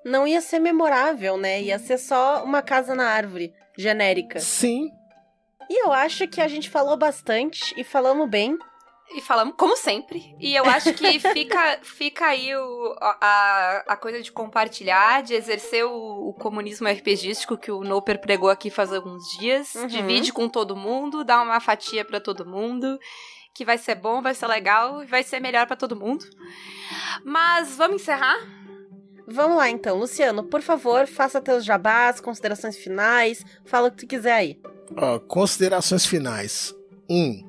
Não ia ser memorável, né? Ia ser só uma casa na árvore, genérica. Sim. E eu acho que a gente falou bastante e falamos bem. E falamos, como sempre. E eu acho que fica, fica aí o, a, a coisa de compartilhar, de exercer o, o comunismo RPGístico que o Noper pregou aqui faz alguns dias. Uhum. Divide com todo mundo, dá uma fatia para todo mundo. Que vai ser bom, vai ser legal e vai ser melhor para todo mundo. Mas vamos encerrar? Vamos lá então, Luciano, por favor, faça teus jabás, considerações finais, fala o que tu quiser aí. Ó, considerações finais. Um,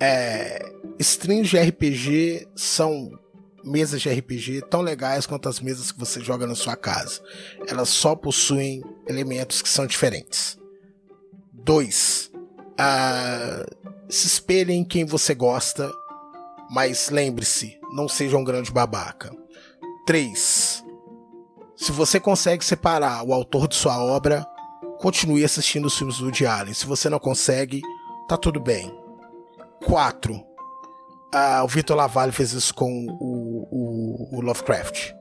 é, streams de RPG são mesas de RPG tão legais quanto as mesas que você joga na sua casa. Elas só possuem elementos que são diferentes. Dois, ah, se espelhem em quem você gosta, mas lembre-se, não seja um grande babaca. Três, se você consegue separar o autor de sua obra, continue assistindo os filmes do Woody Allen. Se você não consegue, tá tudo bem. 4. O Vitor Lavalle fez isso com o, o, o Lovecraft.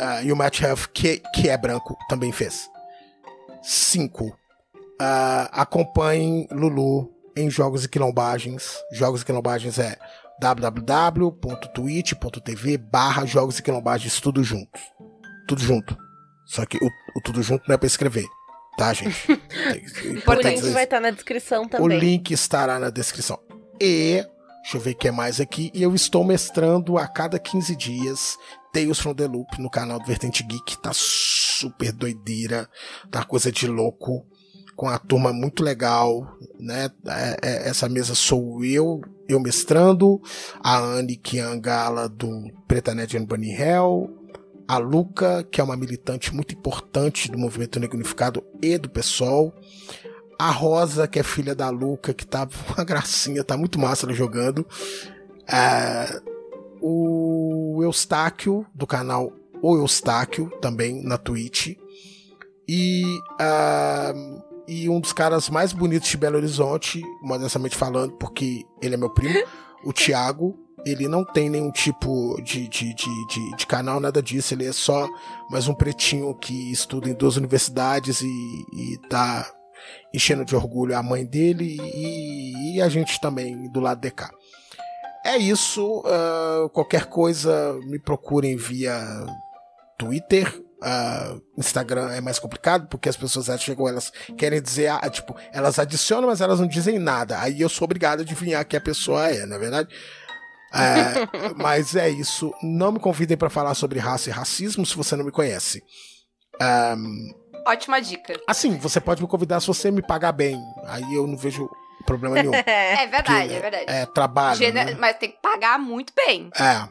Ah, e o Matt Huff, que, que é branco, também fez. 5. acompanhem Lulu em Jogos e Quilombagens. Jogos e Quilombagens é www.twitch.tv barra Jogos e Quilombagens, tudo junto. Tudo junto. Só que o, o tudo junto não é pra escrever tá, gente? o link vai estar na descrição também. O link estará na descrição. E, deixa eu ver o que é mais aqui. E eu estou mestrando a cada 15 dias Tales from the Loop no canal do Vertente Geek. Tá super doideira, tá coisa de louco. Com a turma muito legal, né? É, é, essa mesa sou eu, eu mestrando, a Anne Kiangala do Preta Nerd Bunny Hell, a Luca, que é uma militante muito importante do movimento negro unificado e do PSOL. A Rosa, que é filha da Luca, que tá uma gracinha, tá muito massa ela jogando. É, o Eustáquio, do canal O Eustáquio, também na Twitch. E, uh, e um dos caras mais bonitos de Belo Horizonte, modestamente falando, porque ele é meu primo, o Thiago, ele não tem nenhum tipo de, de, de, de, de canal, nada disso. Ele é só mais um pretinho que estuda em duas universidades e, e tá enchendo de orgulho a mãe dele e, e a gente também do lado de cá. É isso. Uh, qualquer coisa me procurem via Twitter. Uh, Instagram é mais complicado porque as pessoas chegam, elas querem dizer, ah, tipo, elas adicionam, mas elas não dizem nada. Aí eu sou obrigado a adivinhar quem a pessoa é, na é verdade. É, mas é isso. Não me convidem para falar sobre raça e racismo se você não me conhece. Um, Ótima dica. Assim, você pode me convidar se você me pagar bem. Aí eu não vejo problema nenhum. é verdade, é verdade. É trabalho. Gener... Né? Mas tem que pagar muito bem. É,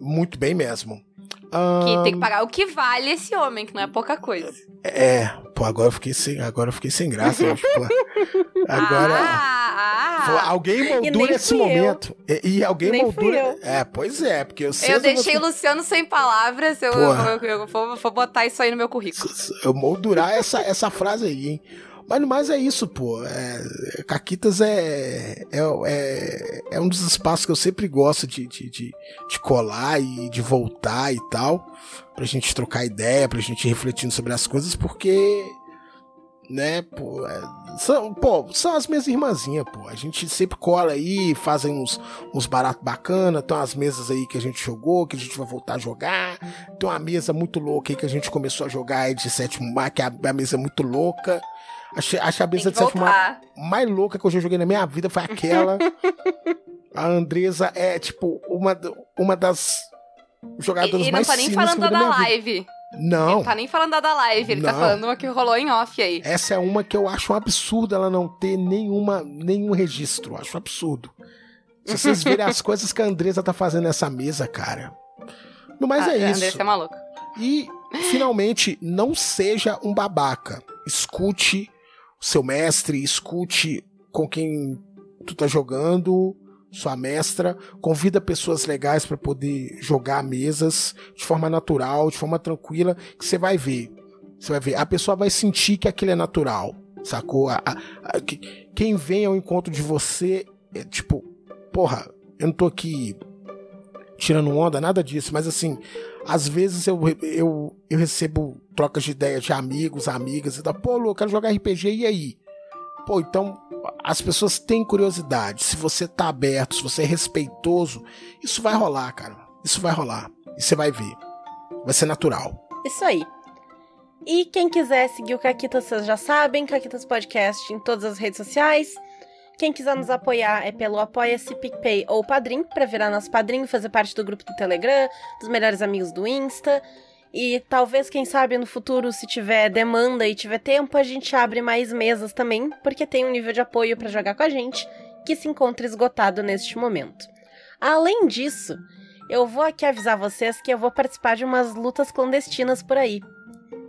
muito bem mesmo. Que tem que pagar o que vale esse homem, que não é pouca coisa. É, pô, agora eu fiquei sem, agora fiquei sem graça. pô. Agora. Ah, ah. alguém moldura esse momento. E, e, alguém nem moldura. É, pois é, porque eu sei. Eu deixei você... o Luciano sem palavras. Eu, eu, eu, eu vou, vou, botar isso aí no meu currículo. Eu moldurar essa, essa frase aí, hein? Mas, mas é isso, pô. É, Caquitas é, é, é, é, um dos espaços que eu sempre gosto de, de, de, de, colar e de voltar e tal. Pra gente trocar ideia, pra gente ir refletindo sobre as coisas, porque. Né, pô, é, são, pô, são as minhas irmãzinhas, pô. A gente sempre cola aí, fazem uns, uns baratos bacana. Tem umas mesas aí que a gente jogou, que a gente vai voltar a jogar. Tem uma mesa muito louca aí que a gente começou a jogar aí de sétimo mar, que é a, a mesa é muito louca. A, a cabeça de sétimo mar mais louca que eu já joguei na minha vida foi aquela. a Andresa é, tipo, uma, uma das jogadoras e, e mais não tá nem falando da, da live. Não. Ele não tá nem falando da live, ele tá não. tá falando uma que rolou em off aí. Essa é uma que eu acho um absurdo ela não ter nenhuma, nenhum registro. Acho um absurdo. Se vocês verem as coisas que a Andresa tá fazendo nessa mesa, cara. Mas ah, é isso. A Andresa é maluca. E, finalmente, não seja um babaca. Escute seu mestre, escute com quem tu tá jogando, sua mestra, convida pessoas legais para poder jogar mesas de forma natural, de forma tranquila, que você vai ver. Você vai ver, a pessoa vai sentir que aquilo é natural, sacou? A, a, a, quem vem ao encontro de você é tipo, porra, eu não tô aqui tirando onda, nada disso, mas assim, às vezes eu, eu, eu recebo trocas de ideias de amigos, amigas, e da, pô, Lu, eu quero jogar RPG, e aí? Pô, então as pessoas têm curiosidade. Se você tá aberto, se você é respeitoso, isso vai rolar, cara. Isso vai rolar. E você vai ver. Vai ser natural. Isso aí. E quem quiser seguir o Caquitas, vocês já sabem, Caquitas Podcast em todas as redes sociais. Quem quiser nos apoiar é pelo Apoia-se, PicPay ou Padrim, para virar nosso padrinho, fazer parte do grupo do Telegram, dos melhores amigos do Insta. E talvez, quem sabe, no futuro, se tiver demanda e tiver tempo, a gente abre mais mesas também, porque tem um nível de apoio para jogar com a gente que se encontra esgotado neste momento. Além disso, eu vou aqui avisar vocês que eu vou participar de umas lutas clandestinas por aí.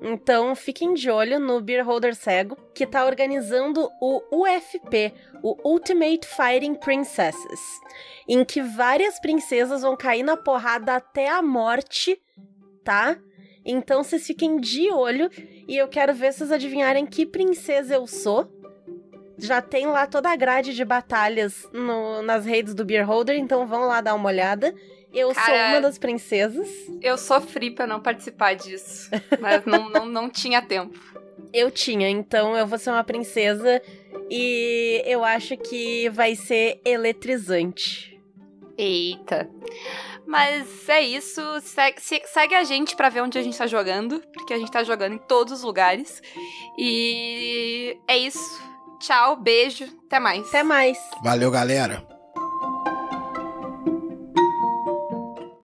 Então fiquem de olho no Beer Holder Cego, que está organizando o UFP, o Ultimate Fighting Princesses, em que várias princesas vão cair na porrada até a morte, tá? Então vocês fiquem de olho e eu quero ver vocês adivinharem que princesa eu sou. Já tem lá toda a grade de batalhas no, nas redes do Beer Holder, então vão lá dar uma olhada. Eu Cara, sou uma das princesas. Eu sofri pra não participar disso, mas não, não, não tinha tempo. Eu tinha, então eu vou ser uma princesa e eu acho que vai ser eletrizante. Eita. Mas é isso. Segue, segue a gente para ver onde a gente tá jogando, porque a gente tá jogando em todos os lugares. E é isso. Tchau, beijo, até mais. Até mais. Valeu, galera.